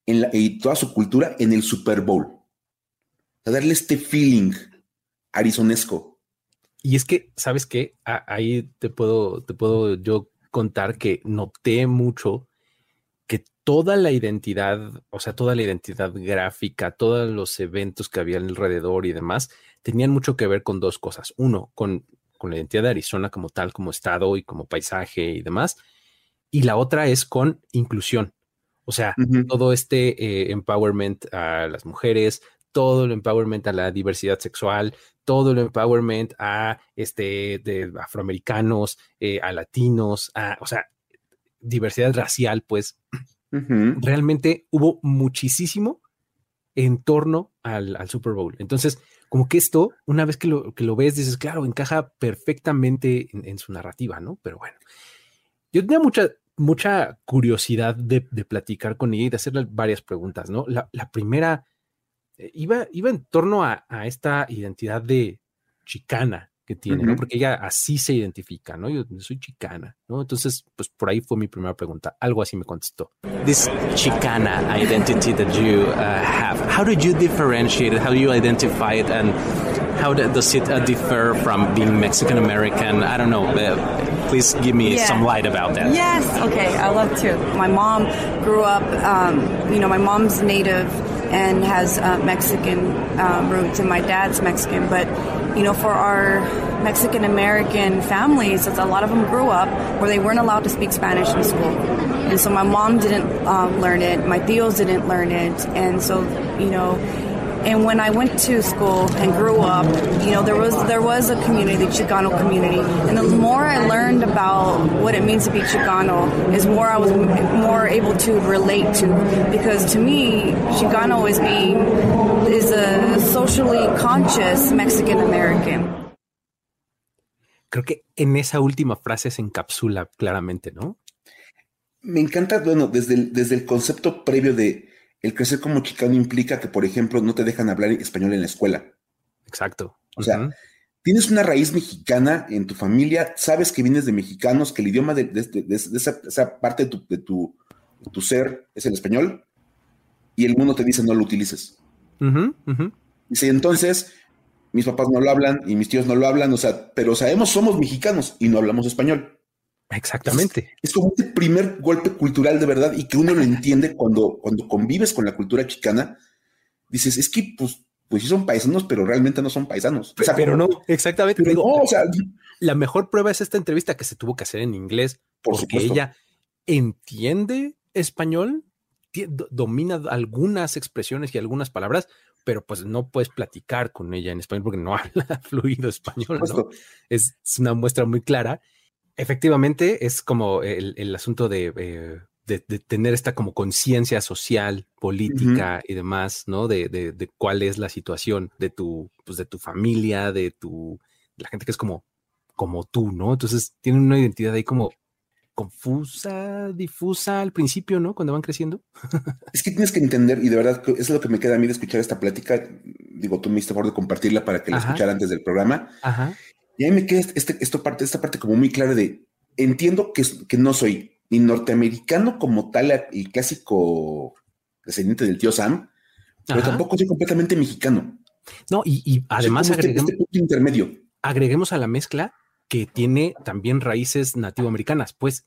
C: y toda su cultura en el Super Bowl. A darle este feeling arizonesco.
A: Y es que, ¿sabes qué? ahí te puedo, te puedo yo contar que noté mucho toda la identidad, o sea, toda la identidad gráfica, todos los eventos que había alrededor y demás, tenían mucho que ver con dos cosas. Uno, con, con la identidad de Arizona como tal, como estado y como paisaje y demás. Y la otra es con inclusión. O sea, todo este eh, empowerment a las mujeres, todo el empowerment a la diversidad sexual, todo el empowerment a este de afroamericanos, eh, a latinos, a, o sea, diversidad racial, pues realmente hubo muchísimo en torno al, Super Bowl. Entonces, como que esto, una vez que lo, que lo ves, dices, claro, encaja perfectamente en, su narrativa, ¿no? Pero bueno, yo tenía mucha, mucha curiosidad de, platicar con ella y de hacerle varias preguntas, ¿no? La, primera eh, iba, iba en torno a, esta identidad de chicana que tiene, ¿no? Porque ella así se identifica, ¿no? Yo soy chicana, ¿no? Entonces, pues por ahí fue mi primera pregunta. Algo así me contestó.
F: This chicana identity that you uh, have, how do you differentiate it? How do you identify it? And how does it uh, differ from being Mexican American? I don't know. please give me
G: Yeah.
F: some light about that.
G: Yes. Okay. I love to. My mom grew up. Um, you know, my mom's native and has uh, Mexican um, roots, and my dad's Mexican. But you know, for our Mexican American families, a lot of them grew up where they weren't allowed to speak Spanish in school, and so my mom didn't um, learn it. My tios didn't learn it, and so you know. And when I went to school and grew up, you know, there was there was a community, the Chicano community, and the more I learned about what it means to be Chicano, is more I was more able to relate to, because to me, Chicano is being is a socially conscious Mexican American.
A: Creo que en esa última frase se encapsula claramente, ¿no?
C: Me encanta, bueno, desde el, desde el concepto previo de el crecer como chicano implica que, por ejemplo, no te dejan hablar español en la escuela.
A: Exacto.
C: O sea, tienes una raíz mexicana en tu familia, sabes que vienes de mexicanos, que el idioma de, de- de- de esa, esa parte de tu, de tu- de tu ser es el español, y el mundo te dice no lo utilices.
A: Ujú, ujú.
C: Dice, entonces, mis papás no lo hablan y mis tíos no lo hablan, o sea, pero sabemos, somos mexicanos y no hablamos español.
A: Exactamente.
C: Es como este primer golpe cultural de verdad y que uno lo entiende cuando, cuando convives con la cultura chicana. Dices, es que pues, pues sí son paisanos, pero realmente no son paisanos. O sea,
A: pero no, exactamente.
C: pero
A: Digo,
C: no, o sea,
A: la mejor prueba es esta entrevista que se tuvo que hacer en inglés
C: Por
A: porque
C: supuesto.
A: ella entiende español, domina algunas expresiones y algunas palabras, pero pues no puedes platicar con ella en español porque no habla fluido español. es una muestra muy clara. Efectivamente, es como el, el asunto de, eh, de- de tener esta como conciencia social, política y demás, ¿no? De, de- de cuál es la situación de tu, pues de tu familia, de tu, la gente que es como, como tú, ¿no? Entonces tienen una identidad ahí como confusa, difusa al principio, ¿no? Cuando van creciendo.
C: Es que tienes que entender, y de verdad es lo que me queda a mí de escuchar esta plática. Digo, tú me hiciste favor de compartirla para que la
A: Ajá.
C: escuchara antes del programa.
A: Ajá.
C: Y a mí me queda este, esto parte, esta parte como muy clara de entiendo que, que no soy ni norteamericano como tal, el clásico descendiente del tío Sam, pero
A: Ajá.
C: tampoco soy completamente mexicano.
A: No, y, y además
C: este-
A: agreguemos,
C: este punto intermedio.
A: agreguemos a la mezcla que tiene también raíces nativoamericanas, pues.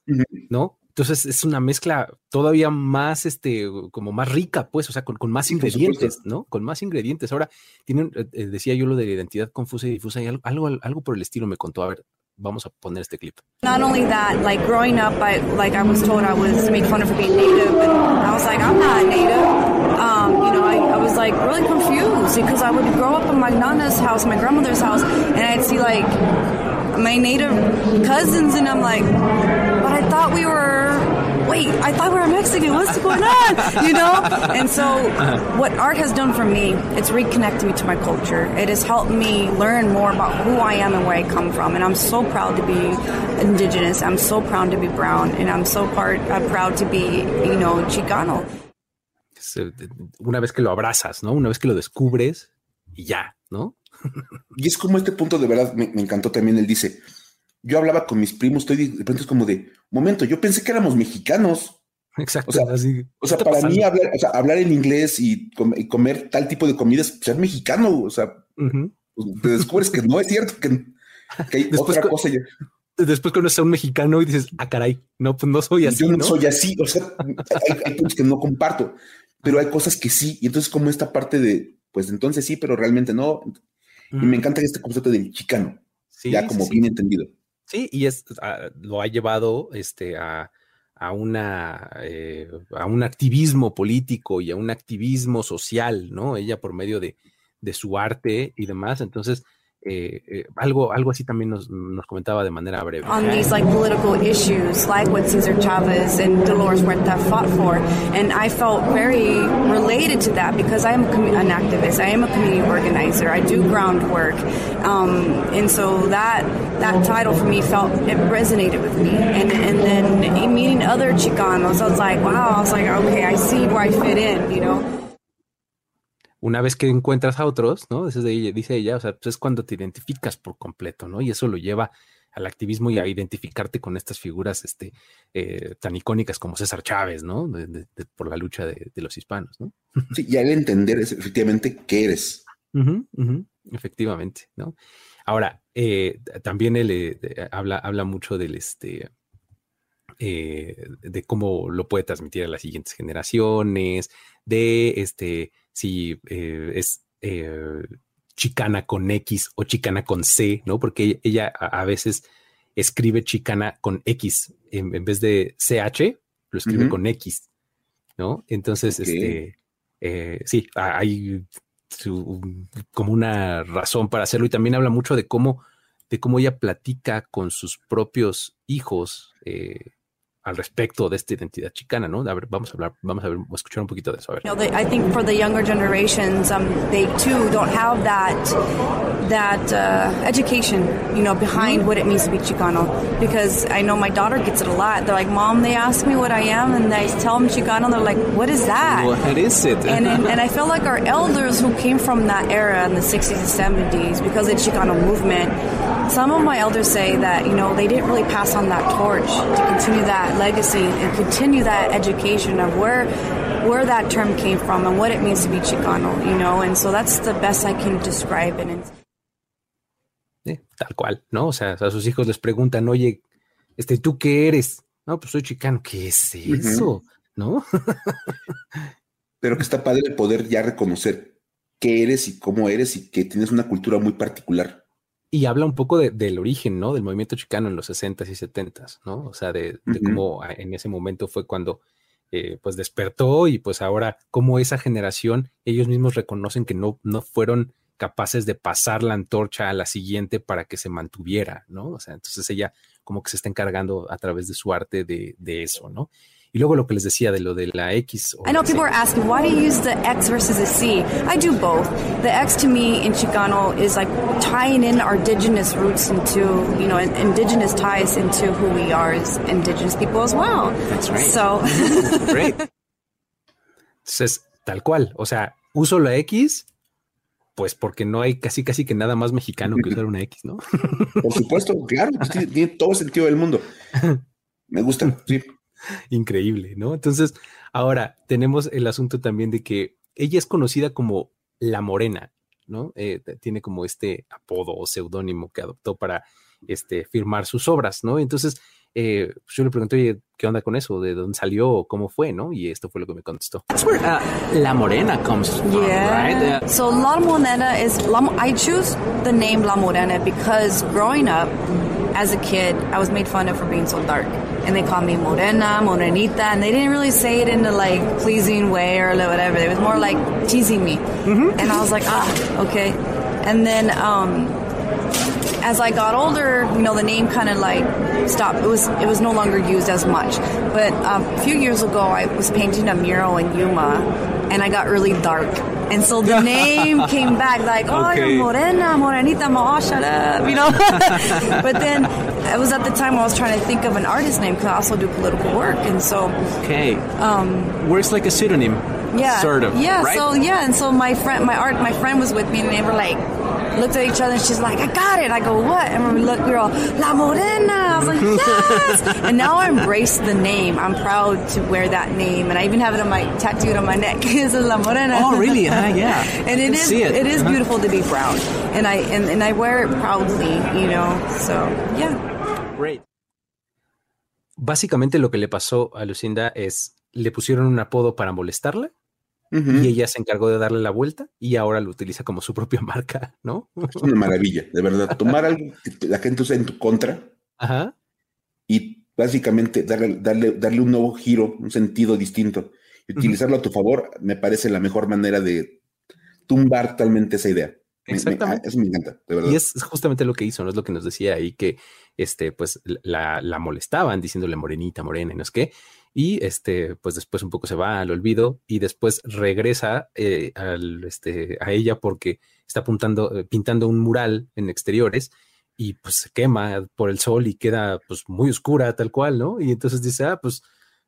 A: ¿no? Entonces es una mezcla todavía más, este, como más rica, pues, o sea, con, con más
C: Sí,
A: ingredientes. ¿no? Con más ingredientes. Ahora, tienen, eh, eh, decía yo lo de la identidad confusa y difusa y algo, algo, algo por el estilo me contó. A ver, vamos a poner este clip.
G: Not only that, like growing up, I like I was told I was made fun of for being native, and I was like, I'm not native. Um, you know, I, I was like really confused because I would grow up in my nana's house, my grandmother's house, and I'd see like my native cousins, and I'm like, but I thought we were. Wait, I thought we were Mexican. What's going on? You know? And so, what art has done for me, it's reconnected me to my culture. It has helped me learn more about who I am and where I come from. And I'm so proud to be indigenous. I'm so proud to be brown. And I'm so part, uh, proud to be, you know, Chicano.
A: Una vez que lo abrazas, ¿no? Una vez que lo descubres y ya, ¿no?
C: Y es como este punto de verdad, me, me encantó también. Él dice: Yo hablaba con mis primos, estoy de pronto es como de momento, yo pensé que éramos mexicanos.
A: Exacto.
C: O sea,
A: así,
C: O sea,
A: ¿qué está
C: para mí hablar, o sea, hablar en inglés y, com- y comer tal tipo de comidas, pues, ser mexicano. O sea, pues, te descubres que no es cierto, que, que hay
A: Después
C: otra
A: co-
C: cosa.
A: Después conoces a un mexicano y dices, ah, caray, no, pues no soy así,
C: yo no,
A: ¿no?
C: soy así. O sea, hay, hay puntos que no comparto, pero hay cosas que sí. Y entonces, como esta parte de, pues entonces sí, pero realmente no. Y me encanta este concepto del chicano,
A: Sí,
C: ya como
A: sí.
C: bien entendido.
A: Sí, y es, ah, lo ha llevado este, a, a, una, eh, a un activismo político y a un activismo social, ¿no? Ella por medio de, de su arte y demás. Entonces, eh, eh, algo, algo así también nos, nos comentaba de manera breve.
G: on these like political issues, like what Cesar Chavez and Dolores Huerta fought for, and I felt very related to that because I am an activist. I am a community organizer. I do groundwork, um, and so that that title for me felt it resonated with me. And and then meeting other Chicanos, I was like, wow. I was like, okay, I see where I fit in. You know.
A: Una vez que encuentras a otros, ¿no? Eso es de ella, dice ella, o sea, pues es cuando te identificas por completo, ¿no? Y eso lo lleva al activismo y a identificarte con estas figuras este, eh, tan icónicas como César Chávez, ¿no? De- de- de- por la lucha de, los hispanos, ¿no?
C: Sí, y al entender es efectivamente qué eres.
A: Efectivamente, ¿no? Ahora, eh, también él eh, habla, habla mucho del este. Eh, de cómo lo puede transmitir a las siguientes generaciones, de este, si es chicana con X o chicana con C, ¿no? Porque ella a, veces escribe chicana con X en, vez de CH, lo escribe con X, ¿no? Entonces, este, sí, hay como una razón para hacerlo y también habla mucho de cómo, de cómo ella platica con sus propios hijos eh, al respecto de esta identidad chicana, ¿no? A ver, vamos a hablar, vamos a ver, a escuchar un poquito de eso. A ver.
G: You know, I think for the younger generations, um, they too don't have that that uh, education, you know, behind what it means to be Chicano. Because I know my daughter gets it a lot. They're like, "Mom," they ask me what I am, and I tell them Chicano. They're like, "What is that?"
F: What is it?
G: and, and and I feel like our elders who came from that era in the 60s and 70s, because of the Chicano movement, some of my elders say that you know they didn't really pass on that torch to continue that legacy and continue that education of where where that term came from and what it means to be Chicano, you know, and so that's the best I can describe it.
A: Eh, tal cual, ¿no? O sea, a sus hijos les preguntan, oye, este, ¿tú qué eres? No, pues soy chicano. ¿Qué es eso? ¿No?
C: Pero que está padre el poder ya reconocer qué eres y cómo eres y que tienes una cultura muy particular
A: y habla un poco del origen, ¿no? Del movimiento chicano en los 60s y 70s, ¿no? O sea, de, cómo en ese momento fue cuando eh, pues despertó y pues ahora cómo esa generación, ellos mismos reconocen que no, no fueron capaces de pasar la antorcha a la siguiente para que se mantuviera, ¿no? O sea, entonces ella como que se está encargando a través de su arte de, de eso, ¿no? Y luego lo que les decía de lo de la X.
G: I know people are asking, why do you use the X versus a C? I do both. The X to me in Chicano is like tying in our indigenous roots into, you know, indigenous ties into who we are as indigenous people as well.
A: That's right.
G: So.
A: Great. Entonces, tal cual. O sea, uso la X pues porque no hay casi casi que nada más mexicano que usar una X, ¿no?
C: Por supuesto, claro, tiene todo el sentido del mundo. Me gusta, sí.
A: Increíble, ¿no? Entonces, ahora tenemos el asunto también de que ella es conocida como la Morena, ¿no? Eh, tiene como este apodo o seudónimo que adoptó para este, firmar sus obras, ¿no? Entonces, eh, pues yo le pregunté, oye, ¿qué onda con eso? ¿De dónde salió? ¿Cómo fue? ¿No? Y esto fue lo que me contestó.
F: That's where uh, La Morena comes from,
G: yeah.
F: right?
G: Uh, so La Morena is, La, I choose the name La Morena because growing up as a kid, I was made fun of for being so dark. And they called me Morena, Morenita, and they didn't really say it in a like pleasing way or whatever. It was more like teasing me. Mm-hmm. And I was like, ah, okay. And then, um, as I got older, you know, the name kind of like stopped. It was it was no longer used as much. But um, a few years ago, I was painting a mural in Yuma, and I got really dark. And so the name came back like, oh, okay. you're morena, morenita, ma, oh, shut up, you know. but then it was at the time I was trying to think of an artist name because I also do political work, and so
F: okay, um, works like a pseudonym,
G: yeah,
F: sort of,
G: yeah.
F: Right?
G: So yeah, and so my friend, my art, my friend was with me, and they were like looked at each other and she's like, I got it. I go, what? And we look, we are all, La Morena. I was like, yes. and now I embrace the name. I'm proud to wear that name. And I even have it on my tattooed on my neck. it says La Morena.
F: Oh, really? Uh, yeah.
G: and it is, it. it is uh-huh. beautiful to be proud. And I, and, and I wear it proudly, you know, so yeah.
F: Great.
A: Básicamente lo que le pasó a Lucinda es, le pusieron un apodo para molestarla y ella se encargó de darle la vuelta y ahora lo utiliza como su propia marca, ¿no?
C: Es una maravilla, de verdad. Tomar algo que la gente usa en tu contra
A: Ajá.
C: y básicamente darle, darle, darle un nuevo giro, un sentido distinto y utilizarlo a tu favor, me parece la mejor manera de tumbar totalmente esa idea.
A: Exactamente.
C: eso me encanta, de verdad.
A: Y es justamente lo que hizo, ¿no? Es lo que nos decía ahí, que este, pues la, la molestaban diciéndole morenita, morena, y no es qué y este, pues después un poco se va al olvido y después regresa eh, al, este, a ella porque está apuntando, eh, pintando un mural en exteriores y pues se quema por el sol y queda pues muy oscura tal cual, ¿no? Y entonces dice, ah, pues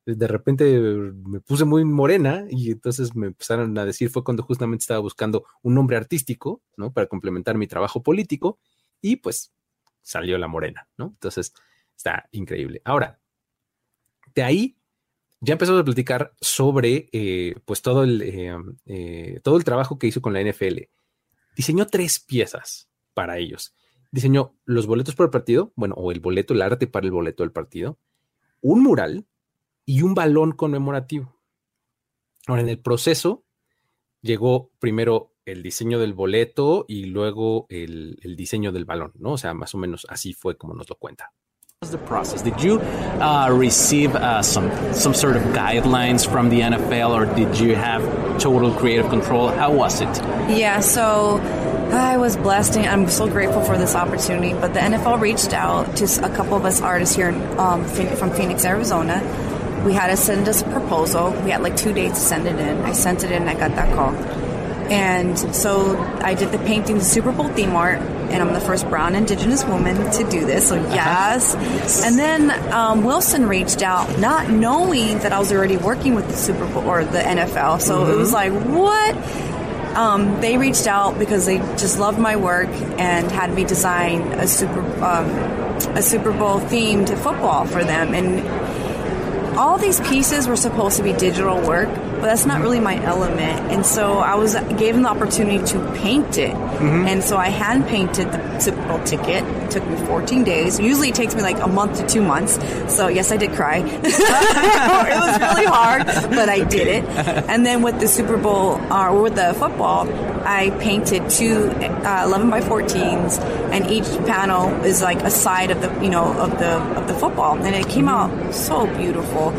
A: de repente me puse muy morena y entonces me empezaron a decir, fue cuando justamente estaba buscando un nombre artístico, ¿no? Para complementar mi trabajo político y pues salió la morena, ¿no? Entonces está increíble. Ahora, de ahí ya empezamos a platicar sobre eh, pues todo el, eh, eh, todo el trabajo que hizo con la NFL. Diseñó tres piezas para ellos. diseñó los boletos para el partido, bueno, o el boleto, el arte para el boleto del partido, un mural y un balón conmemorativo. Ahora, en el proceso llegó primero el diseño del boleto y luego el, el diseño del balón, ¿no? O sea, más o menos así fue como nos lo cuenta.
F: The process? Did you uh, receive uh, some some sort of guidelines from the NFL, or did you have total creative control? How was it?
G: Yeah, so I was blessed and I'm so grateful for this opportunity. But the NFL reached out to a couple of us artists here um, from Phoenix, Arizona. We had to send us a proposal. We had like two days to send it in. I sent it in and I got that call. And so I did the painting, the Super Bowl theme art, and I'm the first brown indigenous woman to do this. So yes. And then um, Wilson reached out, not knowing that I was already working with the Super Bowl or the NFL. So mm-hmm. it was like, what? Um, they reached out because they just loved my work and had me design a super um, a Super Bowl themed football for them. And all these pieces were supposed to be digital work, but that's not really my element. And so I was given the opportunity to paint it. Mm-hmm. And so I hand painted the Super Bowl ticket. It took me 14 days. Usually it takes me like a month to two months. So yes, I did cry. it was really hard, but I did it. And then with the Super Bowl or uh, with the football, I painted two uh, 11 by 14s, and each panel is like a side of the you know of the of the football, and it came out so beautiful.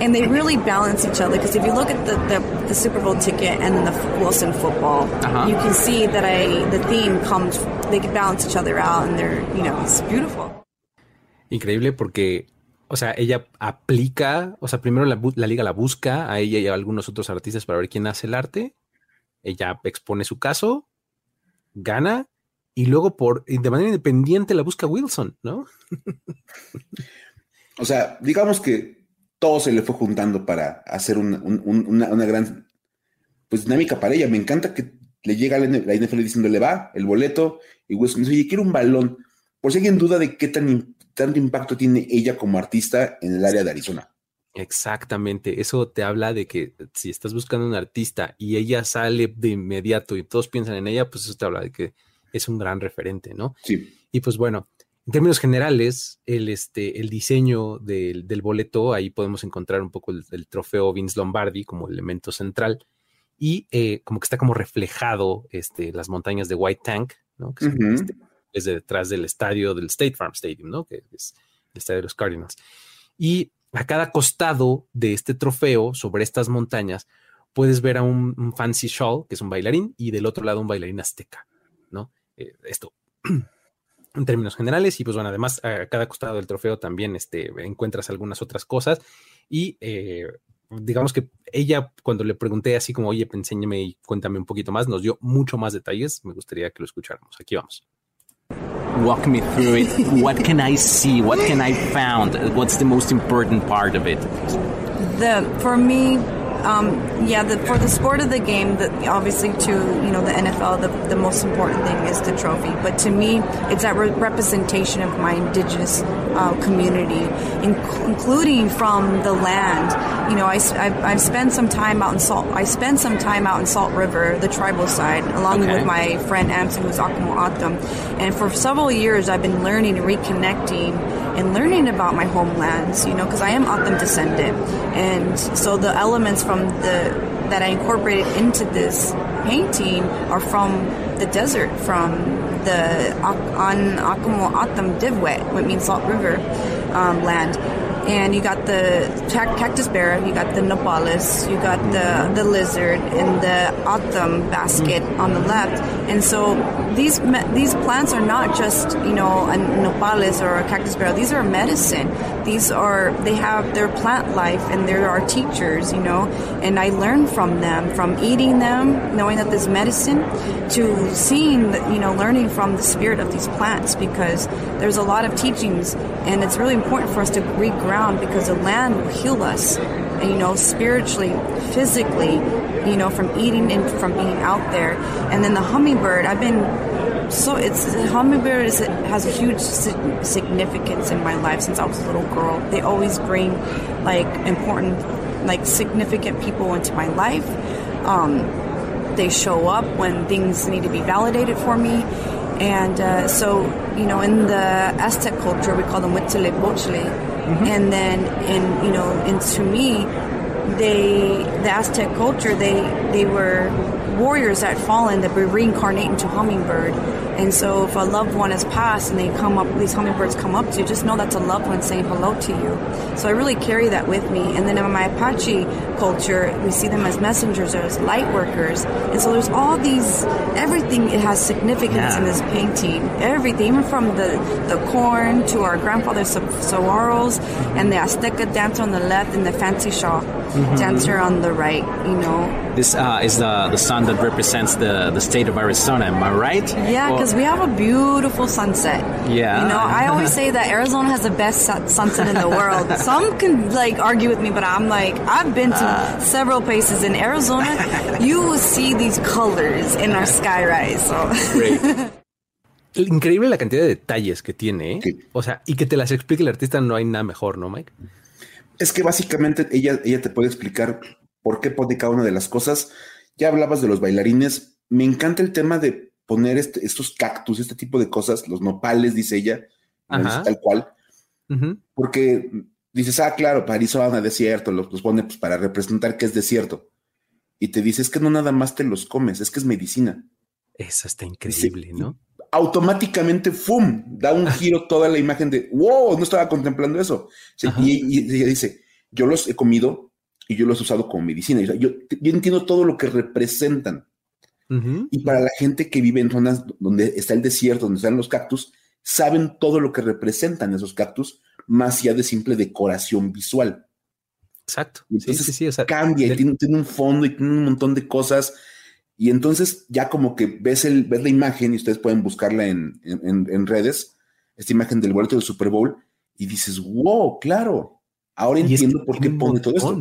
G: And they really balance each other because if you look at the, the, the, Super Bowl ticket and then the Wilson football, uh-huh. you can see that I the theme comes. They can balance each other out, and they're you know it's beautiful.
A: Increíble porque o sea, ella aplica, o sea, primero la, la, liga la busca a ella y a algunos otros artistas para ver quién hace el arte ella expone su caso, gana y luego por de manera independiente la busca Wilson, ¿no?
C: o sea, digamos que todo se le fue juntando para hacer una, gran pues, dinámica para ella. Me encanta que le llega la NFL diciéndole va, el boleto, y Wilson dice, oye, quiero un balón. Por si alguien duda de qué tan, tanto impacto tiene ella como artista en el área de Arizona.
A: Exactamente, eso te habla de que si estás buscando un artista y ella sale de inmediato y todos piensan en ella, pues eso te habla de que es un gran referente, ¿no?
C: Sí.
A: Y pues bueno, en términos generales, el, este, el diseño del, del boleto, ahí podemos encontrar un poco el, trofeo Vince Lombardi como elemento central y eh, como que está como reflejado este, las montañas de White Tank, ¿no? Que son, este, desde detrás del estadio del State Farm Stadium, ¿no? Que es el estadio de los Cardinals. Y a cada costado de este trofeo, sobre estas montañas, puedes ver a un, fancy shawl, que es un bailarín, y del otro lado un bailarín azteca, ¿no? Eh, esto en términos generales, y pues bueno, además a cada costado del trofeo también este, encuentras algunas otras cosas, y eh, digamos que ella, cuando le pregunté así como, oye, enséñame y cuéntame un poquito más, nos dio mucho más detalles, me gustaría que lo escucháramos. Aquí vamos.
F: walk me through it. what can I see? What can I found? What's the most important part of it?
G: The for me, um, yeah, the, for the sport of the game, the, obviously to you know the NFL, the, the most important thing is the trophy. But to me, it's that re- representation of my indigenous uh, community, including from the land. You know, I, I've, I've, spent some time out in Salt. I spent some time out in Salt River, the tribal side, along okay. with my friend Amson, who's Akamo Atum. And for several years, I've been learning and reconnecting and learning about my homelands, you know, because I am Atum descendant. And so the elements from the that I incorporated into this painting are from the desert, from the on Akamo Atum Divwet, means Salt River um, land and you got the cactus bear, you got the nopales, you got the the lizard, and the autumn basket on the left. And so these these plants are not just you know a nopales or a cactus bear. These are medicine. These are they have their plant life, and there are teachers, you know. And I learned from them, from eating them, knowing that there's medicine, to seeing, you know, learning from the spirit of these plants because there's a lot of teachings, and it's really important for us to reground because the land will heal us, you know, spiritually, physically, you know, from eating and from being out there. And then the hummingbird, I've been so it's the hummingbird is, has a huge significance in my life since I was a little girl. They always bring like important, like significant people into my life. Um, they show up when things need to be validated for me, and uh, so you know, in the Aztec culture, we call them Huitzilopochtli. Mm-hmm. And then in, you know, in to me, they, the Aztec culture, they, they were warriors that fallen that were reincarnate into hummingbird. And so if a loved one has passed and they come up, these hummingbirds come up to you, just know that's a loved one saying hello to you. So I really carry that with me. And then in my Apache culture, we see them as messengers, or as light workers. And so there's all these, everything it has significance in this painting. Everything, even from the, the corn to our grandfather's saguaros and the Azteca dancer on the left and the fancy shawl dancer on the right, you know.
F: This uh, is the, the sun that represents the, the state of Arizona, am I right?
G: Yeah, because we have a beautiful sunset.
F: Yeah.
G: You know, I always say that Arizona has the best su- sunset in the world. Some can like argue with me, but I'm like, I've been to several places in Arizona. You will see these colors in our skyrise. So.
A: Increíble la cantidad de detalles que tiene, ¿eh?
C: Sí.
A: O sea, y que te las explique el artista, no hay nada mejor, ¿no, Mike?
C: Es que básicamente ella, ella te puede explicar por qué pone cada una de las cosas. Ya hablabas de los bailarines. Me encanta el tema de poner este- estos cactus, este tipo de cosas, los nopales, dice ella, dice tal cual, porque dices, ah, claro, para Arizona, desierto, los, los pone pues, para representar que es desierto. Y te dice, es que no nada más te los comes, es que es medicina.
A: Eso está increíble, ¿no?
C: automáticamente, ¡fum! Da un giro toda la imagen de, wow, no estaba contemplando eso. Sí, y, ella dice, yo los he comido y yo los he usado como medicina. Yo, yo entiendo todo lo que representan. Y para la gente que vive en zonas donde está el desierto, donde están los cactus, saben todo lo que representan esos cactus, más allá de simple decoración visual.
A: Exacto.
C: Y
A: Sí,
C: entonces
A: sí, sí. O sea,
C: Cambia y tiene, tiene un fondo y tiene un montón de cosas. Y entonces ya como que ves, el, ves la imagen y ustedes pueden buscarla en, en- en redes, esta imagen del boleto del Super Bowl, y dices, wow, claro, ahora
A: y es que
C: entiendo por qué pone todo esto.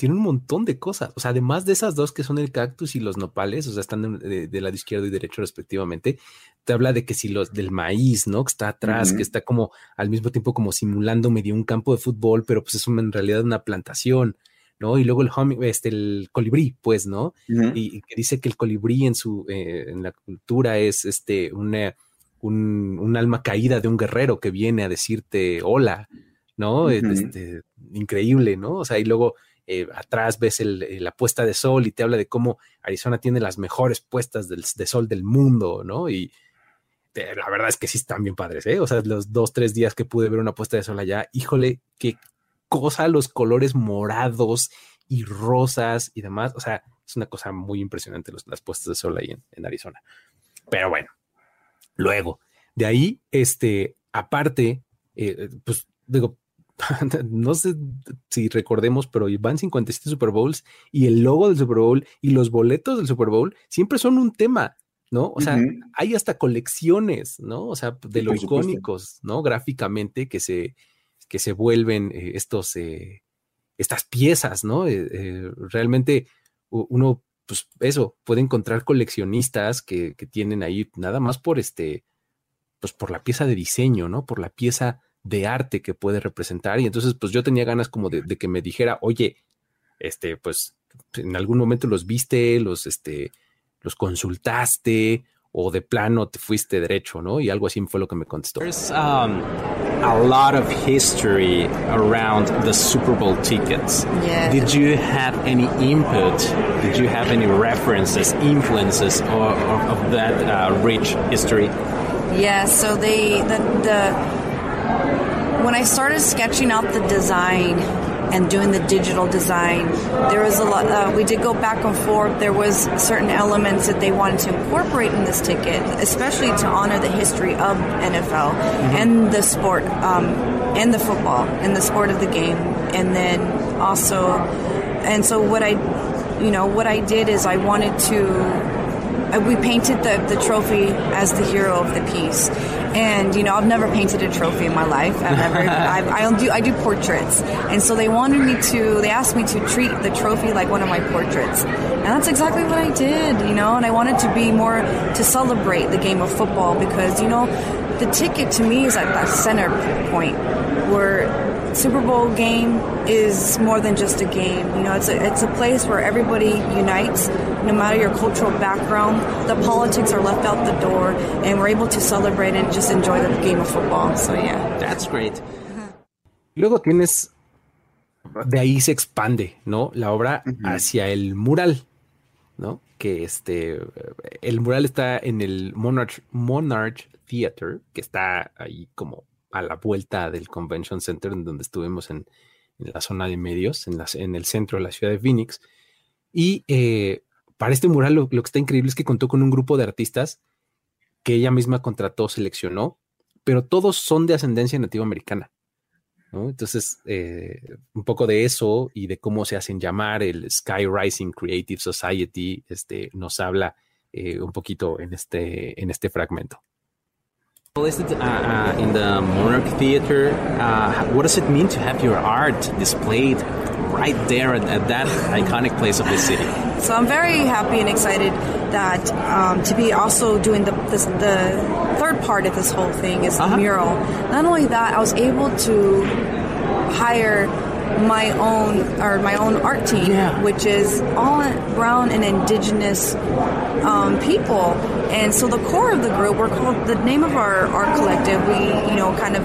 A: Tiene un montón de cosas. O sea, además de esas dos que son el cactus y los nopales, o sea, están de, lado izquierdo y derecho respectivamente, te habla de que si los del maíz, ¿no? Que está atrás, que está como al mismo tiempo como simulando medio un campo de fútbol, pero pues es un- en realidad una plantación, ¿no? Y luego el humming- este, el colibrí, pues, ¿no? Y, y que dice que el colibrí en su eh, en la cultura es este una, un, un alma caída de un guerrero que viene a decirte hola, ¿no? Este, increíble, ¿no? O sea, y luego eh, atrás ves eh, la puesta de sol y te habla de cómo Arizona tiene las mejores puestas de sol del mundo, ¿no? Y eh, la verdad es que sí están bien padres, ¿eh? O sea, los dos, tres días que pude ver una puesta de sol allá, híjole, qué cosa los colores morados y rosas y demás. O sea, es una cosa muy impresionante las puestas de sol ahí en, en Arizona. Pero bueno, luego, de ahí, este, aparte, eh, pues digo, no sé si recordemos, pero van 57 Super Bowls y el logo del Super Bowl y los boletos del Super Bowl siempre son un tema, ¿no? O sea, hay hasta colecciones, ¿no? O sea, de
C: Sí,
A: lo
C: por supuesto.
A: icónicos, ¿no? Gráficamente que se, que se vuelven eh, estos, eh, estas piezas, ¿no? Eh, realmente uno, pues eso, puede encontrar coleccionistas que, que tienen ahí nada más por este, pues por la pieza de diseño, ¿no? Por la pieza de arte que puede representar. Y entonces, pues yo tenía ganas como de, de que me dijera, oye, este, pues en algún momento los viste, los, este, los consultaste o de plano te fuiste derecho, ¿no? Y algo así fue lo que me contestó.
F: There's um, a lot of history around the Super Bowl tickets.
G: Yeah.
F: Did you have any input? Did you have any references, influences or, or of that uh, rich history?
G: Yeah, so they the the when I started sketching out the design and doing the digital design, there was a lot. Uh, we did go back and forth. There was certain elements that they wanted to incorporate in this ticket, especially to honor the history of NFL and the sport um, and the football and the sport of the game, and then also, and so what I, you know, what I did is I wanted to we painted the, the trophy as the hero of the piece. And you know, I've never painted a trophy in my life. I've never. I've, I don't. I do portraits, and so they wanted me to. They asked me to treat the trophy like one of my portraits, and that's exactly what I did. You know, and I wanted to be more to celebrate the game of football because you know, the ticket to me is at that center point where Super Bowl game is more than just a game. You know, it's a, it's a place where everybody unites, no matter your cultural background. The politics are left out the door, and we're able to celebrate and just enjoy the game of football. So, yeah.
F: That's great.
A: Luego tienes, de ahí se expande, ¿no? La obra hacia el mural, ¿no? Que este, el mural está en el Monarch, Monarch Theater, que está ahí como a la vuelta del Convention Center, en donde estuvimos en, la zona de medios, en, las, en, el centro de la ciudad de Phoenix. Y eh, para este mural lo, que está increíble es que contó con un grupo de artistas que ella misma contrató, seleccionó, pero todos son de ascendencia nativa americana. Entonces, eh, un poco de eso y de cómo se hacen llamar el Sky Rising Creative Society, este, nos habla eh, un poquito en este, en este fragmento.
F: Listed uh, uh, in the Monarch Theater, uh, what does it mean to have your art displayed right there at, at, that iconic place of the city?
G: So I'm very happy and excited that um, to be also doing the this, the third part of this whole thing is the mural. Not only that, I was able to hire my own or my own art team, yeah. which is all brown and indigenous um, people. And so the core of the group, we're called the name of our art collective. We, you know, kind of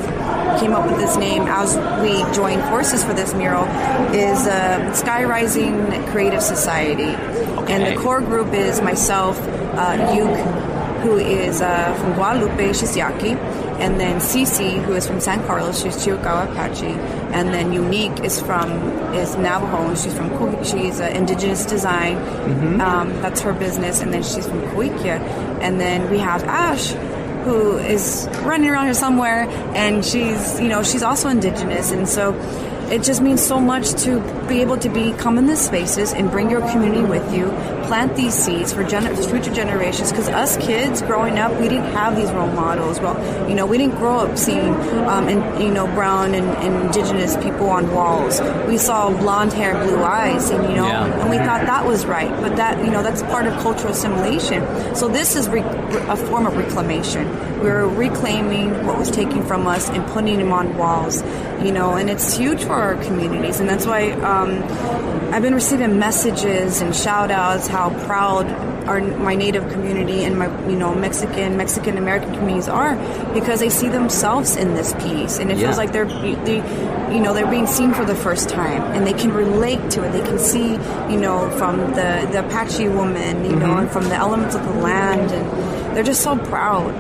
G: came up with this name as we joined forces for this mural. Is uh, Sky Rising Creative Society, okay. and the core group is myself, uh, Yuke, who is uh, from Guadalupe, Shizyaki and then Cece, who is from San Carlos, she's Chiricahua Apache, and then Unique is from is Navajo, and she's from she's uh, indigenous design. Mm-hmm. Um, that's her business, and then she's from Kuikia, and then we have Ash, who is running around here somewhere, and she's you know she's also indigenous, and so it just means so much to be able to be come in these spaces and bring your community with you, plant these seeds for gener- future generations. Because us kids growing up, we didn't have these role models. Well, you know, we didn't grow up seeing, um, and you know, brown and, and, indigenous people on walls. We saw blonde hair, blue eyes, and you know, yeah. and we thought that was right. But that, you know, that's part of cultural assimilation. So this is re- a form of reclamation. We're reclaiming what was taken from us and putting them on walls. You know, and it's huge for our communities, and that's why. Um, I've been receiving messages and shout outs how proud our my native community and my you know Mexican Mexican American communities are because they see themselves in this piece and it yeah. feels like they're they, you know they're being seen for the first time and they can relate to it they can see you know from the the Apache woman you mm-hmm. know and from the elements of the land and they're just so proud.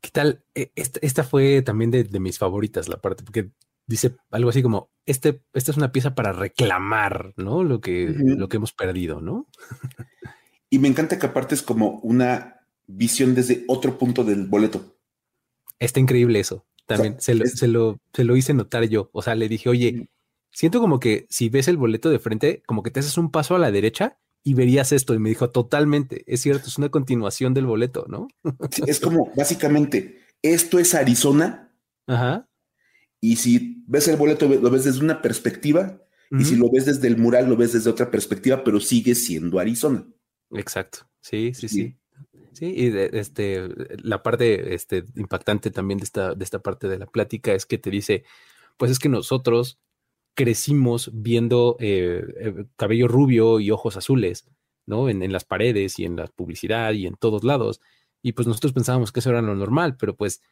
A: ¿Qué tal? Esta, esta fue también de, de mis favoritas la parte porque dice algo así como, este, esta es una pieza para reclamar, ¿no? Lo que, lo que hemos perdido, ¿no?
C: y me encanta que aparte es como una visión desde otro punto del boleto.
A: Está increíble eso. También se, lo, se, lo, se, lo, hice notar yo. O sea, le dije, oye, siento como que si ves el boleto de frente, como que te haces un paso a la derecha y verías esto. Y me dijo, totalmente, es cierto, es una continuación del boleto, ¿no?
C: es como, básicamente, esto es Arizona.
A: Ajá.
C: Y si ves el boleto, lo ves desde una perspectiva, y si lo ves desde el mural, lo ves desde otra perspectiva, pero sigue siendo Arizona.
A: Exacto. Sí, sí, sí. Sí, y este, la parte este, impactante también de esta, de esta parte de la plática es que te dice, pues es que nosotros crecimos viendo eh, eh, cabello rubio y ojos azules, ¿no? En, en, las paredes y en la publicidad y en todos lados. Y pues nosotros pensábamos que eso era lo normal, pero pues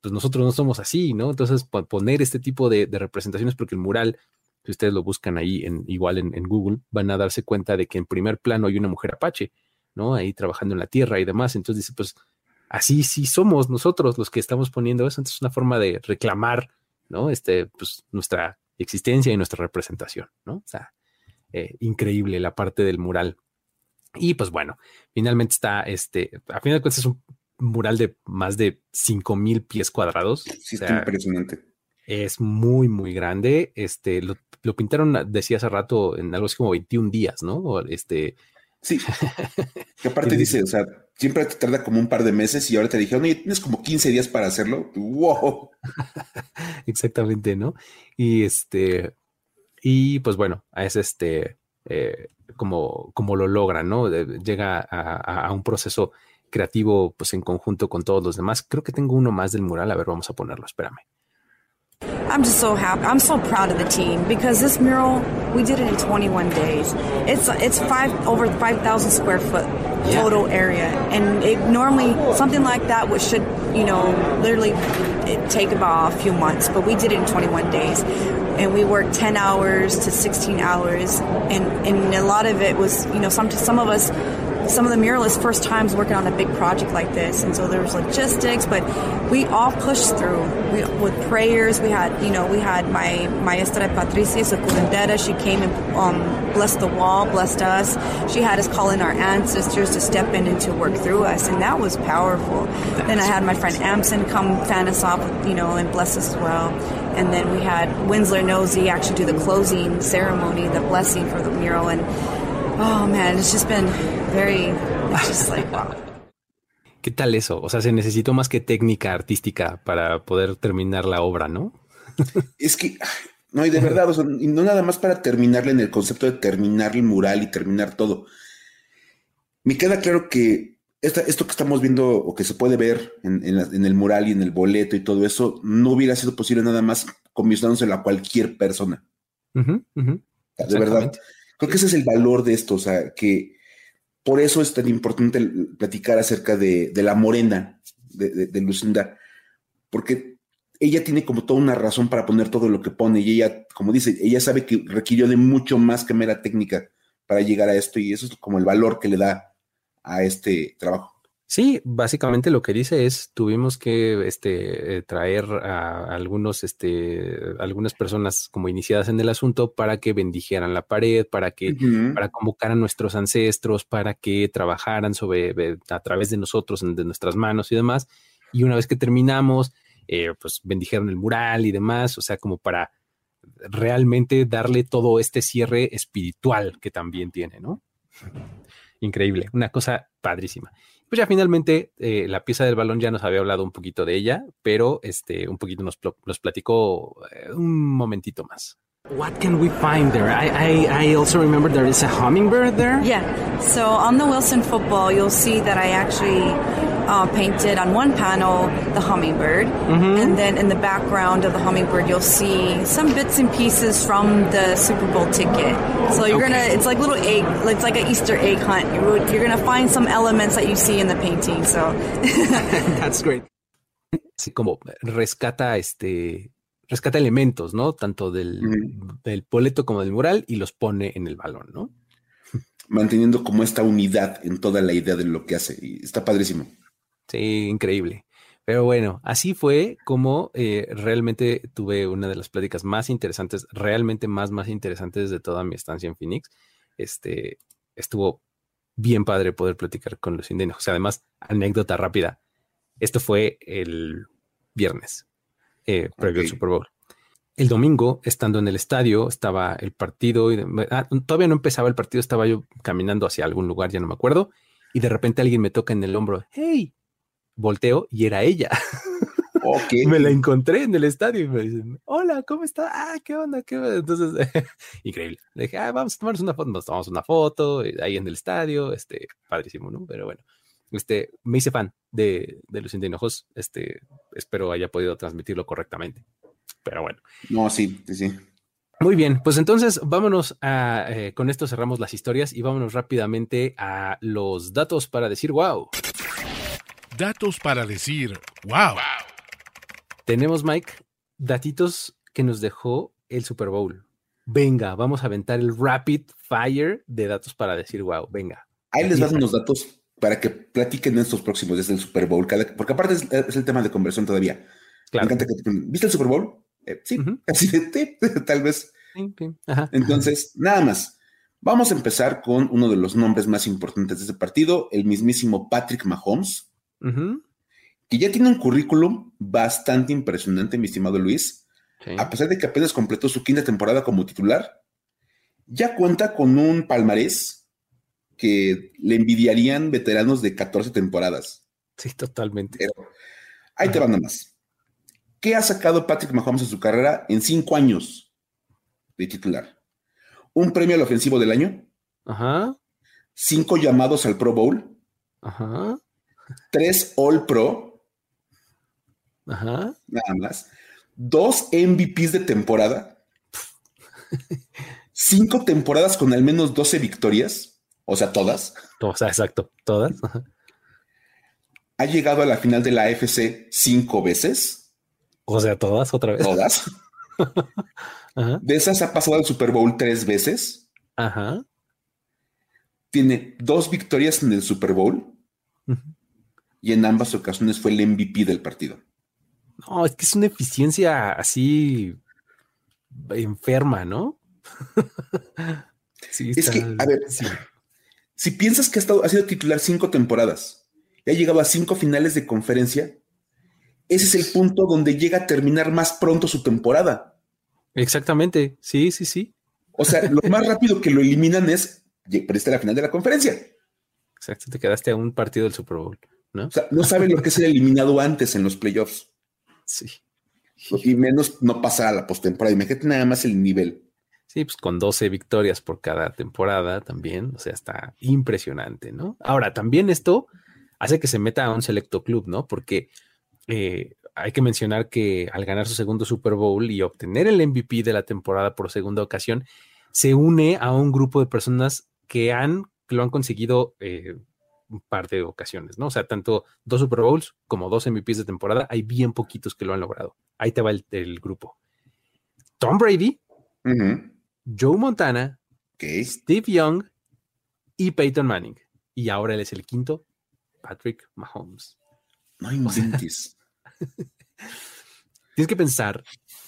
A: pues nosotros no somos así, ¿no? Entonces, poner este tipo de, representaciones, porque el mural, si ustedes lo buscan ahí, en, igual en, Google, van a darse cuenta de que en primer plano hay una mujer apache, ¿no? Ahí trabajando en la tierra y demás. Entonces dice, pues así sí somos nosotros los que estamos poniendo eso. Entonces es una forma de reclamar, ¿no? Este, pues nuestra existencia y nuestra representación, ¿no? O sea, eh, increíble la parte del mural. Y pues bueno, finalmente está, este, a final de cuentas es un mural de más de 5000 pies cuadrados.
C: Sí, está impresionante.
A: Es muy, muy grande. Este lo, pintaron, decía hace rato, en algo así como 21 días, ¿no? Este.
C: Sí. que aparte dice, o sea, siempre te tarda como un par de meses y ahora te dijeron, oye, tienes como 15 días para hacerlo. ¡Wow!
A: Exactamente, ¿no? Y este. Y pues bueno, es este. Eh, como, como lo logran, ¿no? llega a un proceso creativo pues en conjunto con todos los demás. Creo que tengo uno más del mural, a ver, vamos a ponerlo, espérame.
G: I'm just so happy. I'm so proud of the team because this mural we did it in 21 days. It's it's five over 5,000 square foot total area, and it normally something like that would should you know literally eh, take about a few months, but we did it in 21 days. And we worked 10 hours to 16 hours, and, and a lot of it was, you know, some some of us some of the muralists first times working on a big project like this, and so there was logistics, but we all pushed through we, with prayers. We had, you know, we had my maestra Patricia Securendera. She came and um, blessed the wall, blessed us. She had us call in our ancestors to step in and to work through us, and that was powerful. then I had my friend Amson come fan us off, you know, and bless us as well. And then we had Winsler Nosey actually do the closing ceremony, the blessing for the mural, and oh man, it's just been very, it's just like wow.
A: ¿Qué tal eso? O sea, se necesitó más que técnica artística para poder terminar la obra, ¿no?
C: es que, no, y de verdad, o sea, y no nada más para terminarle en el concepto de terminar el mural y terminar todo. Me queda claro que esta, esto que estamos viendo o que se puede ver en, en, el mural y en el boleto y todo eso, no hubiera sido posible nada más comisionándoselo a cualquier persona. De verdad. Creo que ese es el valor de esto, o sea, que por eso es tan importante platicar acerca de, la morena de, Lucinda, porque ella tiene como toda una razón para poner todo lo que pone y ella, como dice, ella sabe que requirió de mucho más que mera técnica para llegar a esto y eso es como el valor que le da a este trabajo.
A: Sí, básicamente lo que dice es tuvimos que este, eh, traer a algunos, este, algunas personas como iniciadas en el asunto para que bendijeran la pared, para que, para convocar a nuestros ancestros, para que trabajaran sobre a través de nosotros, de nuestras manos y demás. Y una vez que terminamos, eh, pues bendijeron el mural y demás, o sea, como para realmente darle todo este cierre espiritual que también tiene, ¿no? Increíble, una cosa padrísima. Pues ya finalmente eh, la pieza del balón ya nos había hablado un poquito de ella, pero este un poquito nos, nos platicó eh, un momentito más.
F: What can we find there? I, I, I also remember there is a hummingbird there.
G: Yeah. So on the Wilson football, you'll see that I actually uh, painted on one panel the hummingbird, mm-hmm. and then in the background of the hummingbird, you'll see some bits and pieces from the Super Bowl ticket. So you're okay. gonna, it's like little egg, it's like an Easter egg hunt. You're, you're gonna find some elements that you see in the painting. So
F: that's great.
A: Sí, como rescata este rescata elementos, ¿no? Tanto del, del, boleto como del mural y los pone en el balón, ¿no?
C: Manteniendo como esta unidad en toda la idea de lo que hace. Y está padrísimo.
A: Sí, increíble. Pero bueno, así fue como eh, realmente tuve una de las pláticas más interesantes, realmente más, más interesantes de toda mi estancia en Phoenix. Este, estuvo bien padre poder platicar con los indígenas. además, anécdota rápida. Esto fue el viernes, eh, previo al Super Bowl. El domingo, estando en el estadio, estaba el partido y ah, todavía no empezaba el partido, estaba yo caminando hacia algún lugar, ya no me acuerdo, y de repente alguien me toca en el hombro, hey, volteo y era ella. me la encontré en el estadio y me dicen, hola, ¿cómo está? Ah, ¿qué onda? ¿Qué onda? Entonces, increíble. Le dije, ah, vamos a tomarnos una foto. Nos tomamos una foto eh, ahí en el estadio, este, padrísimo, ¿no? Pero bueno, este, me hice fan de, de los Indianojos. Este, espero haya podido transmitirlo correctamente. Pero bueno.
C: No, sí, sí.
A: Muy bien, pues entonces vámonos a, eh, con esto cerramos las historias y vámonos rápidamente a los datos para decir wow.
B: Datos para decir, wow.
A: Tenemos, Mike, datitos que nos dejó el Super Bowl. Venga, vamos a aventar el rapid fire de datos para decir, wow, venga.
C: Ahí les dan unos datos para que platiquen en estos próximos desde el Super Bowl, porque aparte es, el tema de conversión todavía. Claro. Me encanta que, ¿Viste el Super Bowl? Eh, sí, así de tal vez. Entonces, nada más. Vamos a empezar con uno de los nombres más importantes de este partido, el mismísimo Patrick Mahomes, que ya tiene un currículum bastante impresionante, mi estimado Luis. A pesar de que apenas completó su quinta temporada como titular, ya cuenta con un palmarés que le envidiarían veteranos de 14 temporadas.
A: Sí, totalmente.
C: Pero ahí te van nada más. ¿Qué ha sacado Patrick Mahomes en su carrera en cinco años de titular? Un premio al ofensivo del año.
A: Ajá.
C: Cinco llamados al Pro Bowl.
A: Ajá
C: tres All Pro.
A: Ajá.
C: Nada más. dos MVPs de temporada, cinco temporadas con al menos 12 victorias, o sea, todas.
A: O sea, exacto, todas.
C: Ha llegado a la final de la AFC cinco veces.
A: O sea, todas, otra vez.
C: Todas. De esas ha pasado al Super Bowl tres veces.
A: Ajá.
C: Tiene dos victorias en el Super Bowl. Y en ambas ocasiones fue el MVP del partido.
A: No, es que es una eficiencia así enferma, ¿no?
C: sí, es que, a ver, si piensas que ha, estado, ha sido titular cinco temporadas y ha llegado a cinco finales de conferencia, ese es el punto donde llega a terminar más pronto su temporada.
A: Exactamente, sí, sí, sí.
C: O sea, lo más rápido que lo eliminan es, perdiste la final de la conferencia.
A: Exacto, te quedaste a un partido del Super Bowl, ¿no?
C: O sea, no saben lo que es ser eliminado antes en los playoffs.
A: Sí.
C: Y menos no pasar a la postemporada. Imagínate nada más el nivel.
A: Sí, pues con 12 victorias por cada temporada también, o sea, está impresionante, ¿no? Ahora, también esto hace que se meta a un selecto club, ¿no? Porque eh, hay que mencionar que al ganar su segundo Super Bowl y obtener el MVP de la temporada por segunda ocasión, se une a un grupo de personas que han, lo han conseguido eh, un par de ocasiones, ¿no? O sea, tanto dos Super Bowls como dos MVPs de temporada, hay bien poquitos que lo han logrado. Ahí te va el, grupo. Tom Brady, Joe Montana, Steve Young y Peyton Manning. Y ahora él es el quinto, Patrick Mahomes.
C: No inventes.
A: Tienes que pensar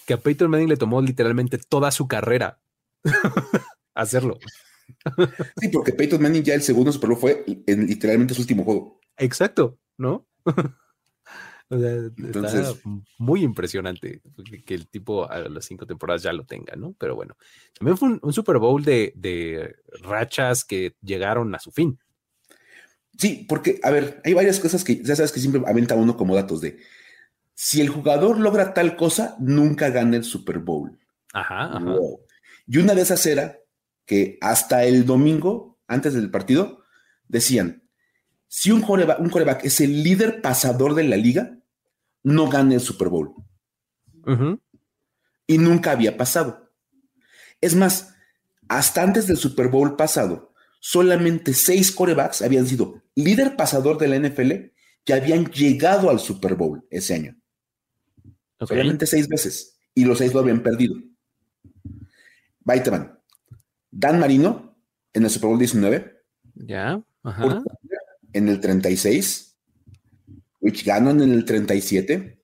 A: que a Peyton Manning le tomó literalmente toda su carrera hacerlo.
C: Sí, porque Peyton Manning ya el segundo Super Bowl fue en literalmente su último juego.
A: Exacto, ¿no? O sea, Entonces, muy impresionante que el tipo a las cinco temporadas ya lo tenga, ¿no? Pero bueno, también fue un, Super Bowl de, de, rachas que llegaron a su fin.
C: Sí, porque, a ver, hay varias cosas que ya sabes que siempre aventa uno como datos de si el jugador logra tal cosa, nunca gana el Super Bowl.
A: Ajá,
C: Y una de esas era que hasta el domingo, antes del partido, decían, si un coreback, es el líder pasador de la liga, no gana el Super Bowl. Y nunca había pasado. Es más, hasta antes del Super Bowl pasado, solamente seis corebacks habían sido líder pasador de la NFL que habían llegado al Super Bowl ese año. Solamente seis veces. Y los seis lo habían perdido. Baiteman. Dan Marino en el Super Bowl 19.
A: Ya.
C: En el 36. Rich Gannon en el 37.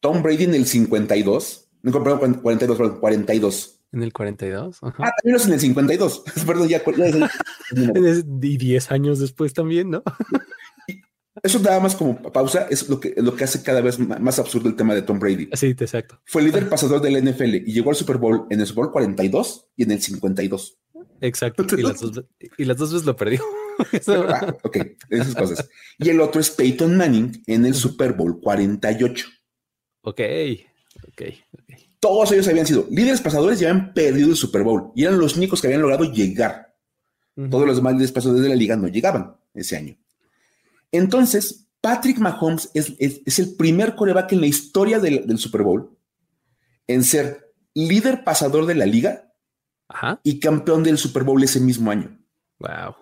C: Tom Brady en el 52. No, perdón, 42, 42.
A: En el 42.
C: Ah, también es en el 52. Perdón, ya.
A: y 10 años después también, ¿no?
C: Eso nada más como pausa, es lo que, lo que hace cada vez más absurdo el tema de Tom Brady.
A: Sí, exacto.
C: Fue líder pasador del NFL y llegó al Super Bowl en el Super Bowl 42 y en el 52.
A: Exacto. Y las dos, veces lo perdió.
C: Ah, ok, esas cosas. Y el otro es Peyton Manning en el Super Bowl 48.
A: Ok, ok,
C: Todos ellos habían sido líderes pasadores y habían perdido el Super Bowl y eran los únicos que habían logrado llegar. Todos los demás líderes pasadores de la liga no llegaban ese año. Entonces, Patrick Mahomes es, el primer coreback en la historia del, Super Bowl en ser líder pasador de la liga y campeón del Super Bowl ese mismo año.
A: Wow.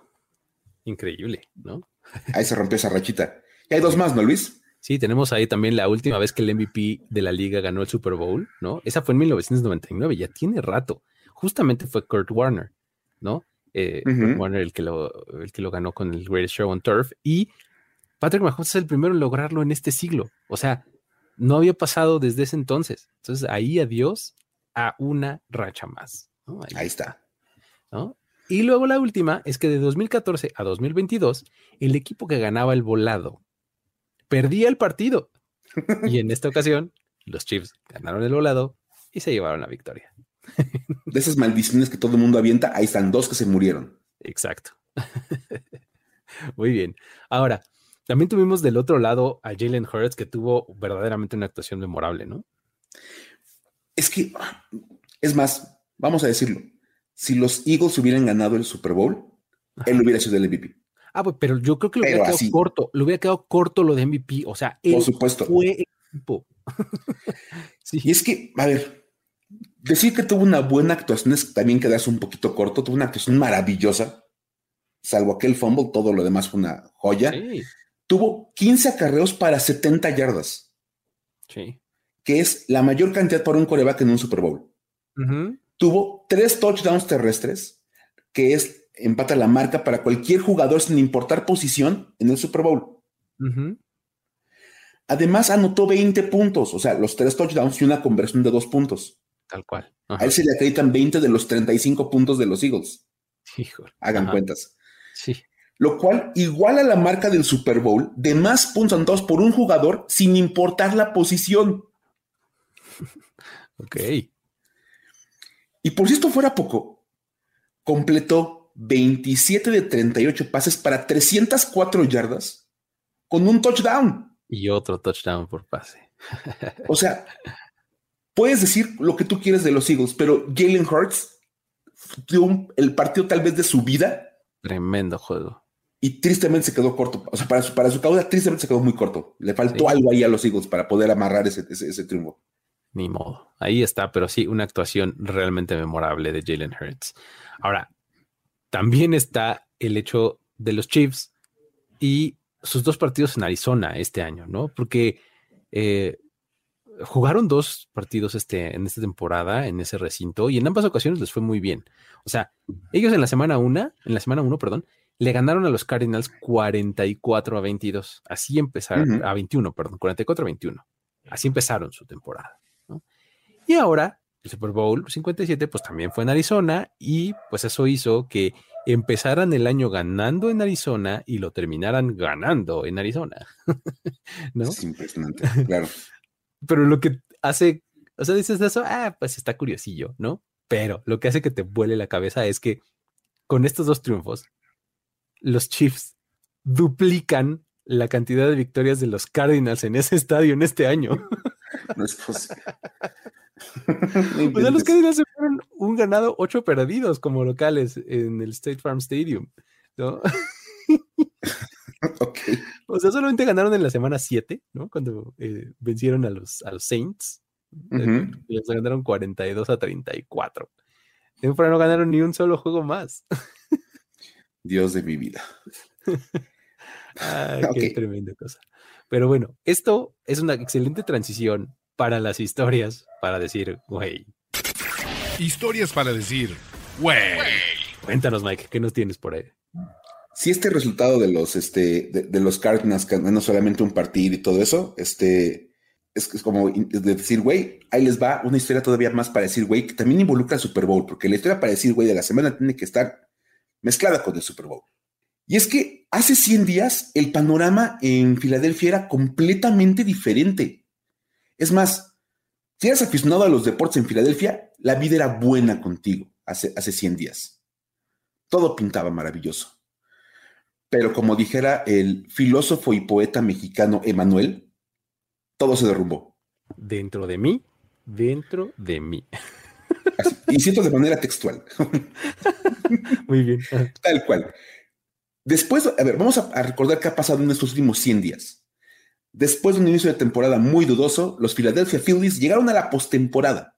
A: Increíble, ¿no?
C: Ahí se rompió esa rachita. Y hay dos más, ¿no, Luis?
A: Sí, tenemos ahí también la última vez que el MVP de la liga ganó el Super Bowl, ¿no? Esa fue en 1999, ya tiene rato. Justamente fue Kurt Warner, ¿no? Eh, Kurt Warner el que, lo, el que lo ganó con el Greatest Show on Turf. Y Patrick Mahomes es el primero en lograrlo en este siglo. O sea, no había pasado desde ese entonces. Entonces, ahí adiós a una racha más.
C: Ahí, está.
A: Y luego la última es que de 2014 a 2022, el equipo que ganaba el volado perdía el partido. Y en esta ocasión, los Chiefs ganaron el volado y se llevaron la victoria.
C: De esas maldiciones que todo el mundo avienta, ahí están dos que se murieron.
A: Exacto. Muy bien. Ahora, también tuvimos del otro lado a Jalen Hurts, que tuvo verdaderamente una actuación memorable, ¿no?
C: Es que, es más, vamos a decirlo, si los Eagles hubieran ganado el Super Bowl, él hubiera sido el MVP.
A: Ah, pues, pero yo creo que lo hubiera quedado corto, lo hubiera quedado corto lo de MVP, o sea, él
C: Por supuesto.
A: fue equipo.
C: Y es que, a ver, decir que tuvo una buena actuación es también quedarse un poquito corto. Tuvo una actuación maravillosa, salvo aquel fumble, todo lo demás fue una joya. Tuvo 15 acarreos para 70 yardas.
A: Sí.
C: Que es la mayor cantidad para un coreback en un Super Bowl. Tuvo tres touchdowns terrestres, que es empata la marca para cualquier jugador sin importar posición en el Super Bowl. Además, anotó 20 puntos, o sea, los tres touchdowns y una conversión de dos puntos.
A: Tal cual.
C: A él se le acreditan 20 de los 35 puntos de los Eagles.
A: Híjole.
C: Hagan cuentas.
A: Sí.
C: Lo cual iguala la marca del Super Bowl de más puntos anotados por un jugador sin importar la posición.
A: ok.
C: Y por si esto fuera poco, completó 27 de 38 pases para 304 yardas con un touchdown.
A: Y otro touchdown por pase.
C: o sea, puedes decir lo que tú quieres de los Eagles, pero Jalen Hurts dio el partido tal vez de su vida.
A: Tremendo juego.
C: Y tristemente se quedó corto. O sea, para su, para su causa, tristemente se quedó muy corto. Le faltó algo ahí a los Eagles para poder amarrar ese, ese triunfo.
A: Ni modo. Ahí está, pero sí, una actuación realmente memorable de Jalen Hurts. Ahora, también está el hecho de los Chiefs y sus dos partidos en Arizona este año, ¿no? Porque eh, jugaron dos partidos este, en esta temporada en ese recinto y en ambas ocasiones les fue muy bien. O sea, ellos en la semana una, en la semana uno, perdón, le ganaron a los Cardinals 44 a 22. Así empezaron, a 21, perdón, 44 a 21. Así empezaron su temporada. Y ahora, el Super Bowl 57, pues también fue en Arizona y pues eso hizo que empezaran el año ganando en Arizona y lo terminaran ganando en Arizona. ¿No?
C: Es impresionante, claro.
A: Pero lo que hace, o sea, dices eso, ah, pues está curiosillo, ¿no? Pero lo que hace que te vuele la cabeza es que con estos dos triunfos, los Chiefs duplican la cantidad de victorias de los Cardinals en ese estadio en este año.
C: No es posible.
A: o sea, los Cardinals se fueron un ganado, ocho perdidos como locales en el State Farm Stadium. ¿no? O sea, solamente ganaron en la semana 7, ¿no? Cuando eh, vencieron a los, a los Saints. Uh Les ganaron 42 a 34. En fuera no ganaron ni un solo juego más.
C: Dios de mi vida.
A: Ay, qué tremenda cosa. Pero bueno, esto es una excelente transición para las historias, para decir, güey.
B: Historias para decir, güey.
A: Cuéntanos, Mike, ¿qué nos tienes por ahí?
C: Si este resultado de los, este, de, los Cardinals, que no solamente un partido y todo eso, este, es, como decir, güey, ahí les va una historia todavía más para decir, güey, que también involucra el Super Bowl, porque la historia para decir, güey, de la semana tiene que estar mezclada con el Super Bowl. Y es que hace 100 días el panorama en Filadelfia era completamente diferente. Es más, si eras aficionado a los deportes en Filadelfia, la vida era buena contigo hace, hace 100 días. Todo pintaba maravilloso. Pero como dijera el filósofo y poeta mexicano Emanuel, todo se derrumbó.
A: Dentro de mí, dentro de mí.
C: y siento de manera textual.
A: Muy bien.
C: Tal cual. Después, a ver, vamos a, a recordar qué ha pasado en estos últimos 100 días. Después de un inicio de temporada muy dudoso, los Philadelphia Phillies llegaron a la postemporada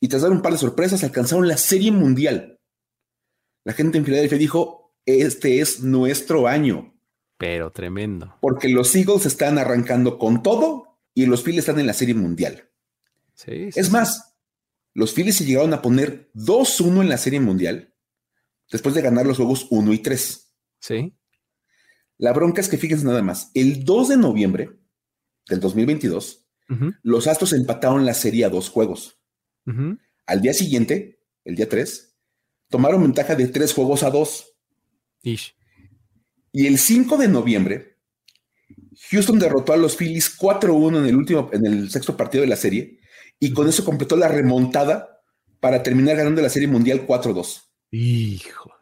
C: y tras dar un par de sorpresas alcanzaron la Serie Mundial. La gente en Filadelfia dijo, este es nuestro año.
A: Pero tremendo.
C: Porque los Eagles están arrancando con todo y los Phillies están en la Serie Mundial.
A: Sí,
C: es más, los Phillies se llegaron a poner 2-1 en la Serie Mundial después de ganar los juegos 1 y 3.
A: Sí.
C: La bronca es que fíjense nada más, el 2 de noviembre del 2022, los Astros empataron la serie a dos juegos. Al día siguiente, el día 3, tomaron ventaja de tres juegos a dos. Y el 5 de noviembre, Houston derrotó a los Phillies 4-1 en el último, en el sexto partido de la serie, y con eso completó la remontada para terminar ganando la serie mundial 4-2.
A: Hijo.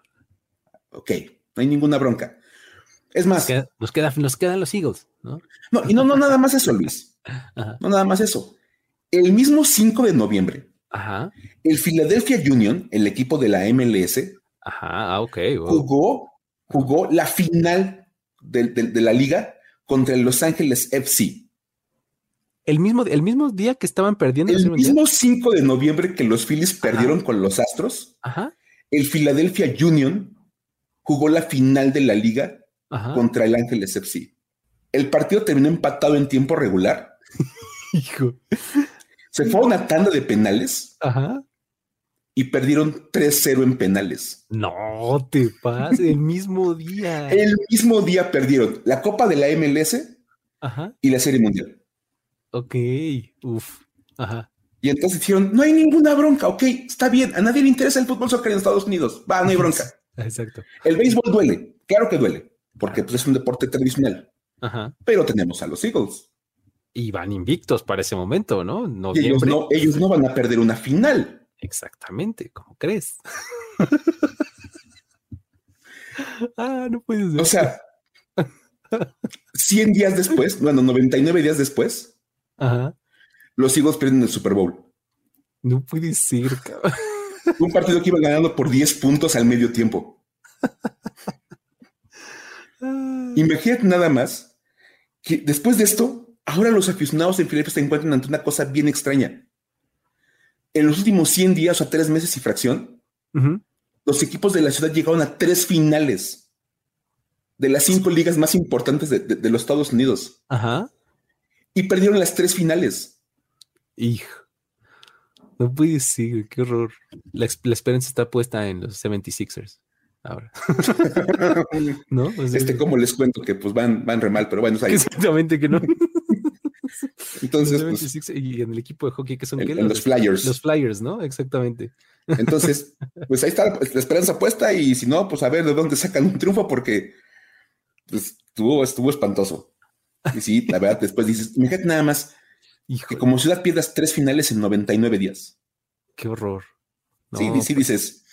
C: Ok, no hay ninguna bronca. Es más,
A: nos, queda, nos, quedan los Eagles, ¿no?
C: No, y no, no nada más eso, Luis. No nada más eso. El mismo 5 de noviembre, el Philadelphia Union, el equipo de la MLS,
A: Ajá, ah,
C: jugó, jugó la final de, la liga contra el Los Ángeles FC.
A: El mismo, el mismo día que estaban perdiendo.
C: El mismo 5 de noviembre que los Phillies perdieron con los Astros, el Philadelphia Union jugó la final de la liga contra el Ángeles FC. El partido terminó empatado en tiempo regular. Hijo. Se fue a una tanda de penales. Y perdieron 3-0 en penales.
A: No te pases, el mismo día.
C: El mismo día perdieron la Copa de la MLS y la Serie Mundial.
A: Ok, uf, ajá.
C: Y entonces dijeron, no hay ninguna bronca, ok, está bien, a nadie le interesa el fútbol soccer en Estados Unidos, va, no hay bronca.
A: Exacto.
C: El béisbol duele, claro que duele, porque pues, es un deporte tradicional. Ajá. Pero tenemos a los Eagles.
A: Y van invictos para ese momento, ¿no?
C: ellos no, ellos no van a perder una final.
A: Exactamente, ¿cómo crees? ah, no puedes ser.
C: O sea, 100 días después, bueno, 99 días después, los Eagles pierden el Super Bowl.
A: No puede ser, cabrón.
C: Un partido que iba ganando por 10 puntos al medio tiempo. Imagínate nada más que después de esto, ahora los aficionados en Filadelfia se encuentran ante una cosa bien extraña. En los últimos 100 días o tres meses y fracción, los equipos de la ciudad llegaron a tres finales de las cinco ligas más importantes de, los Estados Unidos. Ajá. Y perdieron las tres finales.
A: Hijo. No puede ser, qué horror. La, esperanza está puesta en los 76ers ahora.
C: ¿No? este, como les cuento que pues van, van re mal, pero bueno,
A: exactamente que no.
C: Entonces, pues,
A: y en el equipo de hockey que son
C: los, Flyers.
A: Los Flyers, ¿no? Exactamente.
C: Entonces, pues ahí está la esperanza puesta y si no, pues a ver de dónde sacan un triunfo porque pues, estuvo, estuvo espantoso. Y sí, la verdad, después dices, imagínate nada más que como ciudad pierdas tres finales en 99 días.
A: Qué horror.
C: sí, sí pues dices,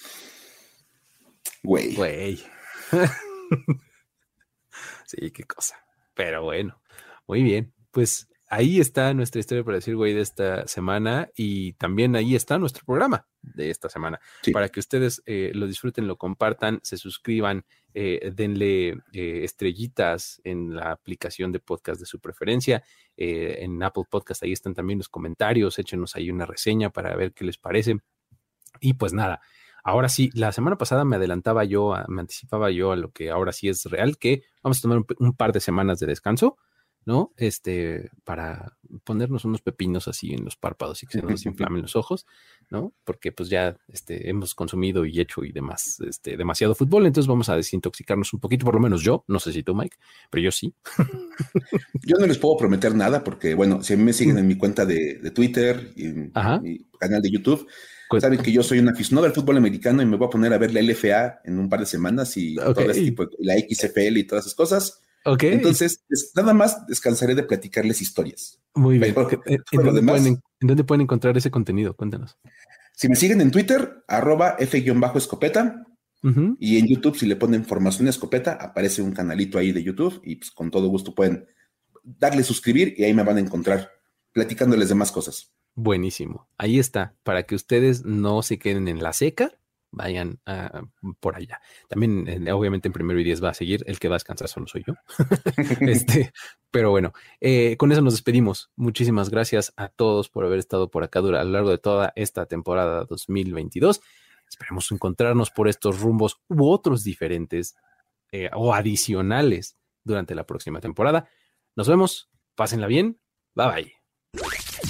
C: güey.
A: Güey. sí, qué cosa. Pero bueno, muy bien. Pues ahí está nuestra historia para decir, güey, de esta semana y también ahí está nuestro programa de esta semana. Para que ustedes eh, lo disfruten, lo compartan, se suscriban, eh, denle eh, estrellitas en la aplicación de podcast de su preferencia. en Apple Podcast ahí están también los comentarios, échenos ahí una reseña para ver qué les parece. Y pues nada, ahora sí, la semana pasada me adelantaba yo, me anticipaba yo a lo que ahora sí es real, que vamos a tomar un par de semanas de descanso. ¿no? Este, para ponernos unos pepinos así en los párpados y que se nos inflamen los ojos, ¿no? Porque pues ya este, hemos consumido y hecho y demás, este, demasiado fútbol, entonces vamos a desintoxicarnos un poquito, por lo menos yo, no sé si tú, Mike, pero yo sí.
C: yo no les puedo prometer nada porque, bueno, si me siguen en mi cuenta de, Twitter y en mi canal de YouTube, saben que yo soy un aficionado del fútbol americano y me voy a poner a ver la LFA en un par de semanas y todo ese tipo, la XFL y todas esas cosas.
A: Ok.
C: Entonces, nada más descansaré de platicarles historias.
A: Muy bien. Eh, ¿En, dónde pueden, encontrar ese contenido? Cuéntanos.
C: Si me siguen en Twitter, arroba F-escopeta. Y en YouTube, si le ponen formación escopeta, aparece un canalito ahí de YouTube y pues con todo gusto pueden darle suscribir y ahí me van a encontrar platicándoles de más cosas.
A: Buenísimo. Ahí está, para que ustedes no se queden en la seca vayan ah, por allá. También, obviamente, en primero y diez va a seguir. El que va a descansar solo soy yo. este, pero bueno, eh, con eso nos despedimos. Muchísimas gracias a todos por haber estado por acá a lo largo de toda esta temporada 2022. Esperemos encontrarnos por estos rumbos u otros diferentes eh, o adicionales durante la próxima temporada. Nos vemos. Pásenla bien. Bye bye.